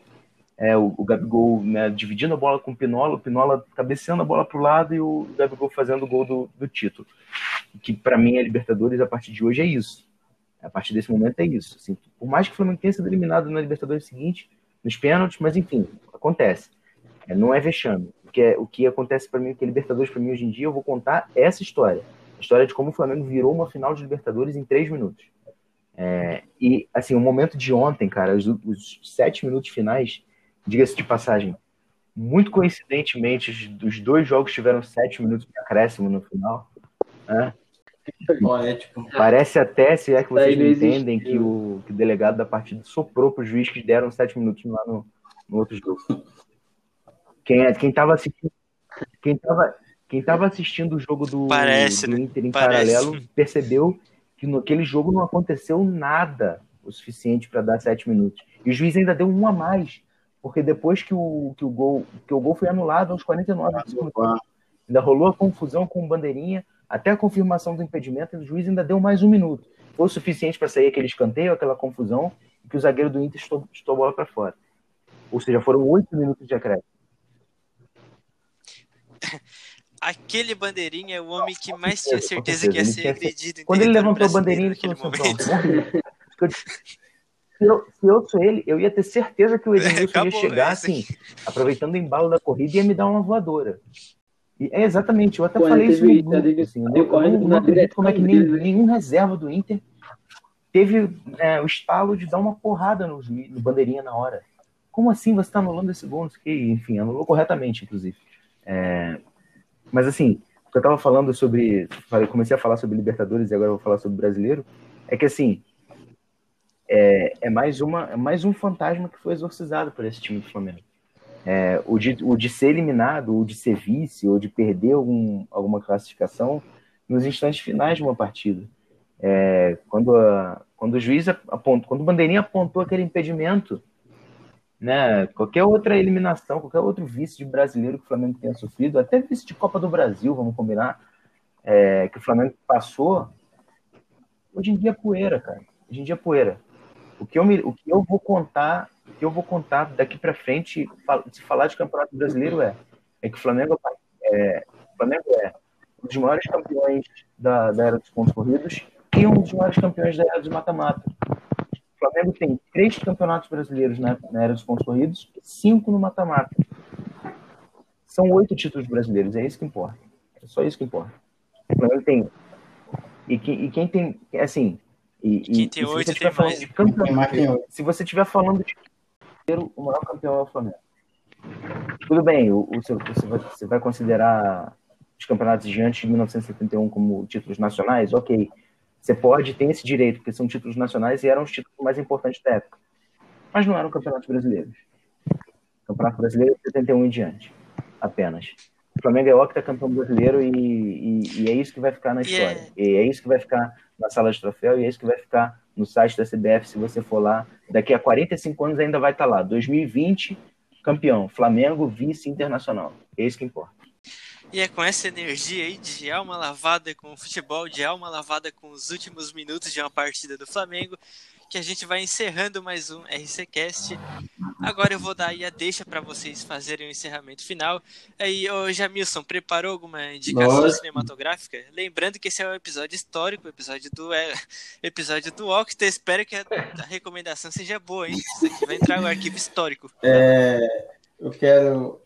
é, o, o Gabigol né, dividindo a bola com o Pinola, o Pinola cabeceando a bola para o lado e o Gabigol fazendo o gol do, do título. Que para mim a Libertadores a partir de hoje é isso. A partir desse momento é isso. Assim, por mais que o Flamengo tenha sido eliminado na Libertadores seguinte, nos pênaltis, mas enfim, acontece. É, não é vexame. O que, é, o que acontece para mim, que é Libertadores para mim hoje em dia, eu vou contar essa história. História de como o Flamengo virou uma final de Libertadores em três minutos. É, e, assim, o momento de ontem, cara, os, os sete minutos finais, diga-se de passagem, muito coincidentemente, os dois jogos tiveram sete minutos de acréscimo no final. Né? Parece até, se é que vocês não entendem, que o, que o, delegado da partida soprou para o juiz que deram sete minutos lá no, no outro jogo. Quem, é, quem tava assistindo. Quem tava, quem tava assistindo o jogo do, parece, do né? Inter em parece. paralelo percebeu que naquele jogo não aconteceu nada o suficiente para dar sete minutos. E o juiz ainda deu um a mais, porque depois que o, que o, gol, que o gol foi anulado aos 49 minutos, ainda rolou a confusão com o bandeirinha, até a confirmação do impedimento, o juiz ainda deu mais um minuto. Foi o suficiente para sair aquele escanteio, aquela confusão, e que o zagueiro do Inter estou, estou a bola para fora. Ou seja, foram oito minutos de acréscimo. Aquele bandeirinha é o homem que mais tinha certeza que ia ser agredido. Quando ele levantou a bandeirinha, ele falou assim, se eu, se eu sou ele, eu ia ter certeza que o Edmilson ia chegar assim, aproveitando o embalo da corrida e ia me dar uma voadora. E, é exatamente, eu até Pô, falei isso no grupo, assim, eu, eu, eu não acredito como é que nem, nenhum reserva do Inter teve é, o estalo de dar uma porrada no, no bandeirinha na hora. Como assim você está anulando esse gol? Enfim, anulou corretamente, inclusive. É, mas assim, o que eu tava falando sobre. Comecei a falar sobre Libertadores e agora eu vou falar sobre brasileiro. É que assim. É, é, mais, uma, é mais um fantasma que foi exorcizado por esse time do Flamengo. É, o, de, o de ser eliminado, ou de ser vice, ou de perder algum, alguma classificação nos instantes finais de uma partida. É, quando, a, quando o juiz apontou, quando o bandeirinha apontou aquele impedimento, né? Qualquer outra eliminação, qualquer outro vice de brasileiro que o Flamengo tenha sofrido, até vice de Copa do Brasil, vamos combinar, é, que o Flamengo passou, hoje em dia é poeira, cara. Hoje em dia é poeira. O que eu, me, o que eu vou contar, o que eu vou contar daqui para frente, se falar de Campeonato Brasileiro é, é que o Flamengo é, o Flamengo é um dos maiores campeões da, da era dos pontos corridos e um dos maiores campeões da era dos mata-mata. Flamengo tem três campeonatos brasileiros na, na era dos pontos corridos cinco no mata-mata. São oito títulos brasileiros, é isso que importa. É só isso que importa. O Flamengo tem. E, que, e quem tem. Assim. E, quem tem oito tem mais. De campeão, se você estiver falando de o maior campeão é o Flamengo. Tudo bem, o, o seu, você, vai, você vai considerar os campeonatos de antes de 1971 como títulos nacionais? Ok. Você pode ter esse direito, porque são títulos nacionais e eram os títulos mais importantes da época. Mas não eram campeonatos brasileiros. Campeonato brasileiro 71 em diante. Apenas. O Flamengo é octacampeão brasileiro e, e, e, é isso que vai ficar na história. Yeah. E é isso que vai ficar na sala de troféu e é isso que vai ficar no site da CBF se você for lá. Daqui a 45 anos ainda vai estar lá. 2020, campeão. Flamengo, vice internacional. É isso que importa. E é com essa energia aí de alma lavada com o futebol, de alma lavada com os últimos minutos de uma partida do Flamengo, que a gente vai encerrando mais um RCCast. Agora eu vou dar aí a deixa para vocês fazerem o encerramento final. Aí, ô Jamilson, preparou alguma indicação Nossa. cinematográfica? Lembrando que esse é um episódio histórico, episódio do é, episódio do Octa. Espero que a, a recomendação seja boa, hein? Isso aqui vai entrar no arquivo histórico. É, eu quero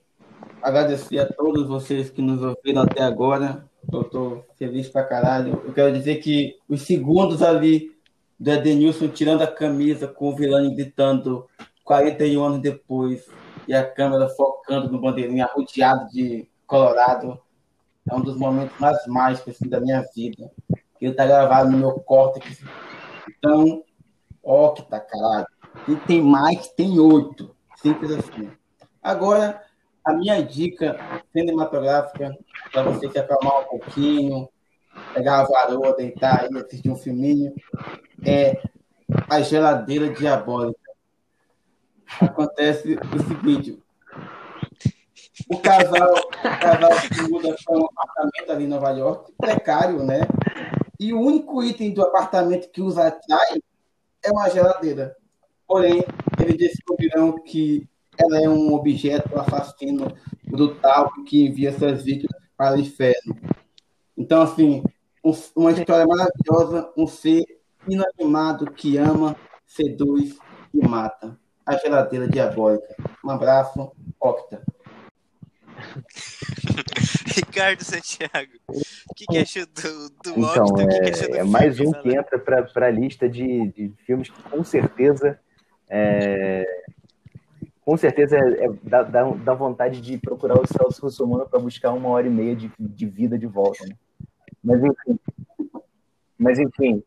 agradecer a todos vocês que nos ouviram até agora. Eu tô feliz pra caralho. Eu quero dizer que os segundos ali do Edenilson tirando a camisa com o Vilani gritando 41 anos depois e a câmera focando no bandeirinha rodeado de Colorado é um dos momentos mais mágicos assim, da minha vida. Ele tá gravado no meu córtex. Então, ó que tá caralho. E tem mais, tem oito. Simples assim. Agora, a minha dica cinematográfica, para você se acalmar um pouquinho, pegar a varoa, deitar aí, assistir um filminho, é A Geladeira Diabólica. Acontece o seguinte: o casal, o casal se muda para um apartamento ali em Nova York, precário, né? E o único item do apartamento que os atrai é uma geladeira. Porém, eles descobrirão que ela é um objeto assassino brutal que envia suas vítimas para o inferno. Então, assim, um- uma história maravilhosa, um ser inanimado que ama, seduz e mata. A geladeira diabólica. Um abraço, Octa. Ricardo Santiago, o que, que achou do, do Então, Octa? O que, que achou do é, é filme? mais um que entra para a lista de, de filmes que com certeza é, com certeza é, é- dá, dá, vontade de procurar o Celso Russomano para buscar uma hora e meia de, de vida de volta. Né? Mas enfim, mas enfim,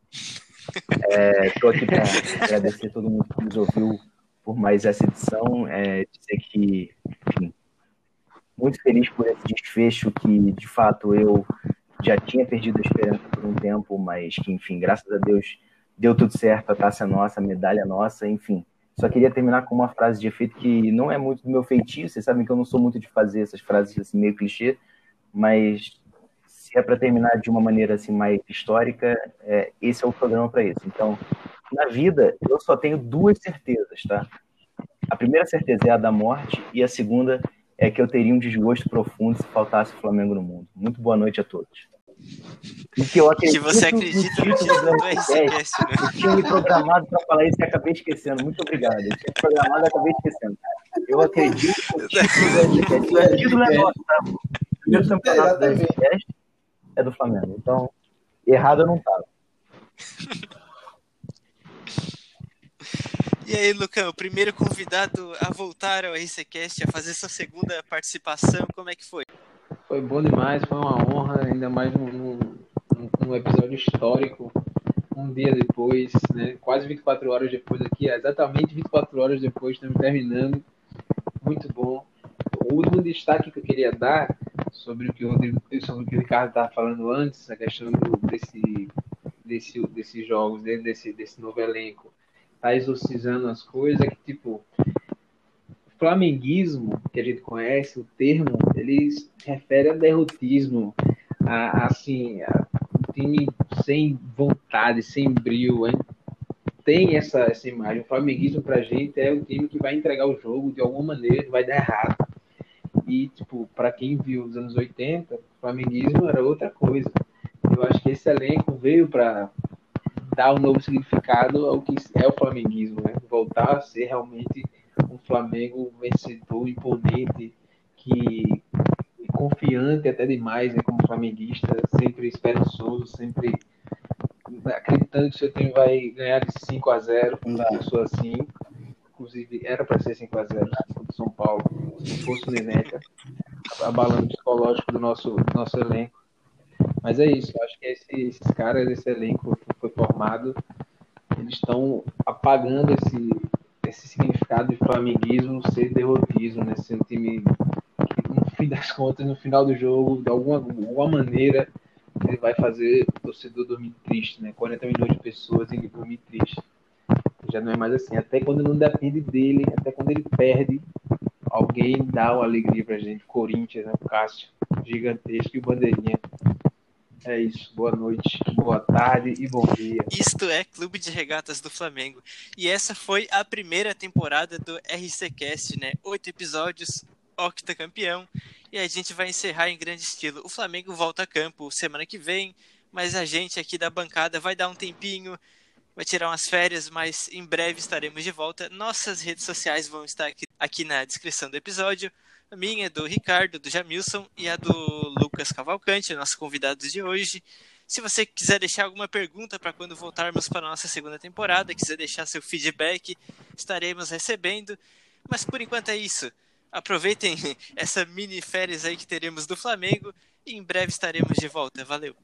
estou aqui para agradecer a todo mundo que nos ouviu por mais essa edição, é, dizer que, enfim, muito feliz por esse desfecho que, de fato, eu já tinha perdido a esperança por um tempo, mas que, enfim, graças a Deus deu tudo certo, a taça é nossa, a medalha é nossa, enfim. Só queria terminar com uma frase de efeito que não é muito do meu feitio, vocês sabem que eu não sou muito de fazer essas frases assim meio clichê, mas se é para terminar de uma maneira assim mais histórica, é, esse é o programa para isso. Então, na vida, eu só tenho duas certezas, tá? A primeira certeza é a da morte e a segunda é que eu teria um desgosto profundo se faltasse o Flamengo no mundo. Muito boa noite a todos. E que eu Que acredito você no acredita no título do? Eu tinha me programado para falar isso e acabei esquecendo. Muito obrigado. Eu tinha me programado e acabei esquecendo. Eu acredito no título do RCCast. O título é nosso, tá? O primeiro campeonato do. RCCast é do Flamengo. Então, errado eu não estava. E aí, Lucão, o primeiro convidado a voltar ao RCCast, a fazer sua segunda participação, como é que foi? Foi bom demais, foi uma honra, ainda mais num, num- episódio histórico, um dia depois, né? Quase 24 horas depois aqui, exatamente 24 horas depois, estamos terminando. Muito bom. O último destaque que eu queria dar sobre o que o, Rodrigo- sobre o, que o Ricardo estava falando antes, a questão do- desse, desse, desses jogos, dentro desse, desse novo elenco, tá exorcizando as coisas, é que tipo, flamenguismo, que a gente conhece, o termo, ele refere a derrotismo, a, a, assim, a um time sem vontade, sem brilho, hein? tem essa, essa imagem. O flamenguismo pra gente é o time que vai entregar o jogo de alguma maneira, vai dar errado. E, tipo, para quem viu os anos 80, o flamenguismo era outra coisa. Eu acho que esse elenco veio para dar um novo significado ao que é o flamenguismo, né? Voltar a ser realmente um Flamengo vencedor, imponente, que confiante até demais, né, como flamenguista, sempre esperançoso, sempre acreditando que o seu time vai ganhar de 5 a 0 Não dá. eu sou assim. Inclusive, era para ser 5 a 0 contra o São Paulo, se fosse o Neneca, abalando o psicológico do nosso, do nosso elenco. Mas é isso, acho que esse- esses caras, esse elenco que foi formado, eles estão apagando esse, significado de flamenguismo ser derrotismo, né? Ser um time que, no fim das contas, no final do jogo, de alguma, alguma maneira, ele vai fazer o torcedor dormir triste, né? 40 milhões de pessoas ele dormir triste. Já não é mais assim. Até quando não depende dele, até quando ele perde, Alguém dá uma alegria pra gente. Corinthians, né? Cássio, gigantesco e bandeirinha. É isso. Boa noite, boa tarde e bom dia. Isto é Clube de Regatas do Flamengo. E essa foi a primeira temporada do RCCast, né? Oito episódios, octacampeão. E a gente vai encerrar em grande estilo. O Flamengo volta a campo semana que vem, mas a gente aqui da bancada vai dar um tempinho, vai tirar umas férias, mas em breve estaremos de volta. Nossas redes sociais vão estar aqui, aqui na descrição do episódio. A minha do Ricardo, do Jamilson e a do Lucas Cavalcante, nossos convidados de hoje. Se você quiser deixar alguma pergunta para quando voltarmos para a nossa segunda temporada, quiser deixar seu feedback, estaremos recebendo. Mas por enquanto é isso. Aproveitem essa mini férias aí que teremos do Flamengo e em breve estaremos de volta. Valeu!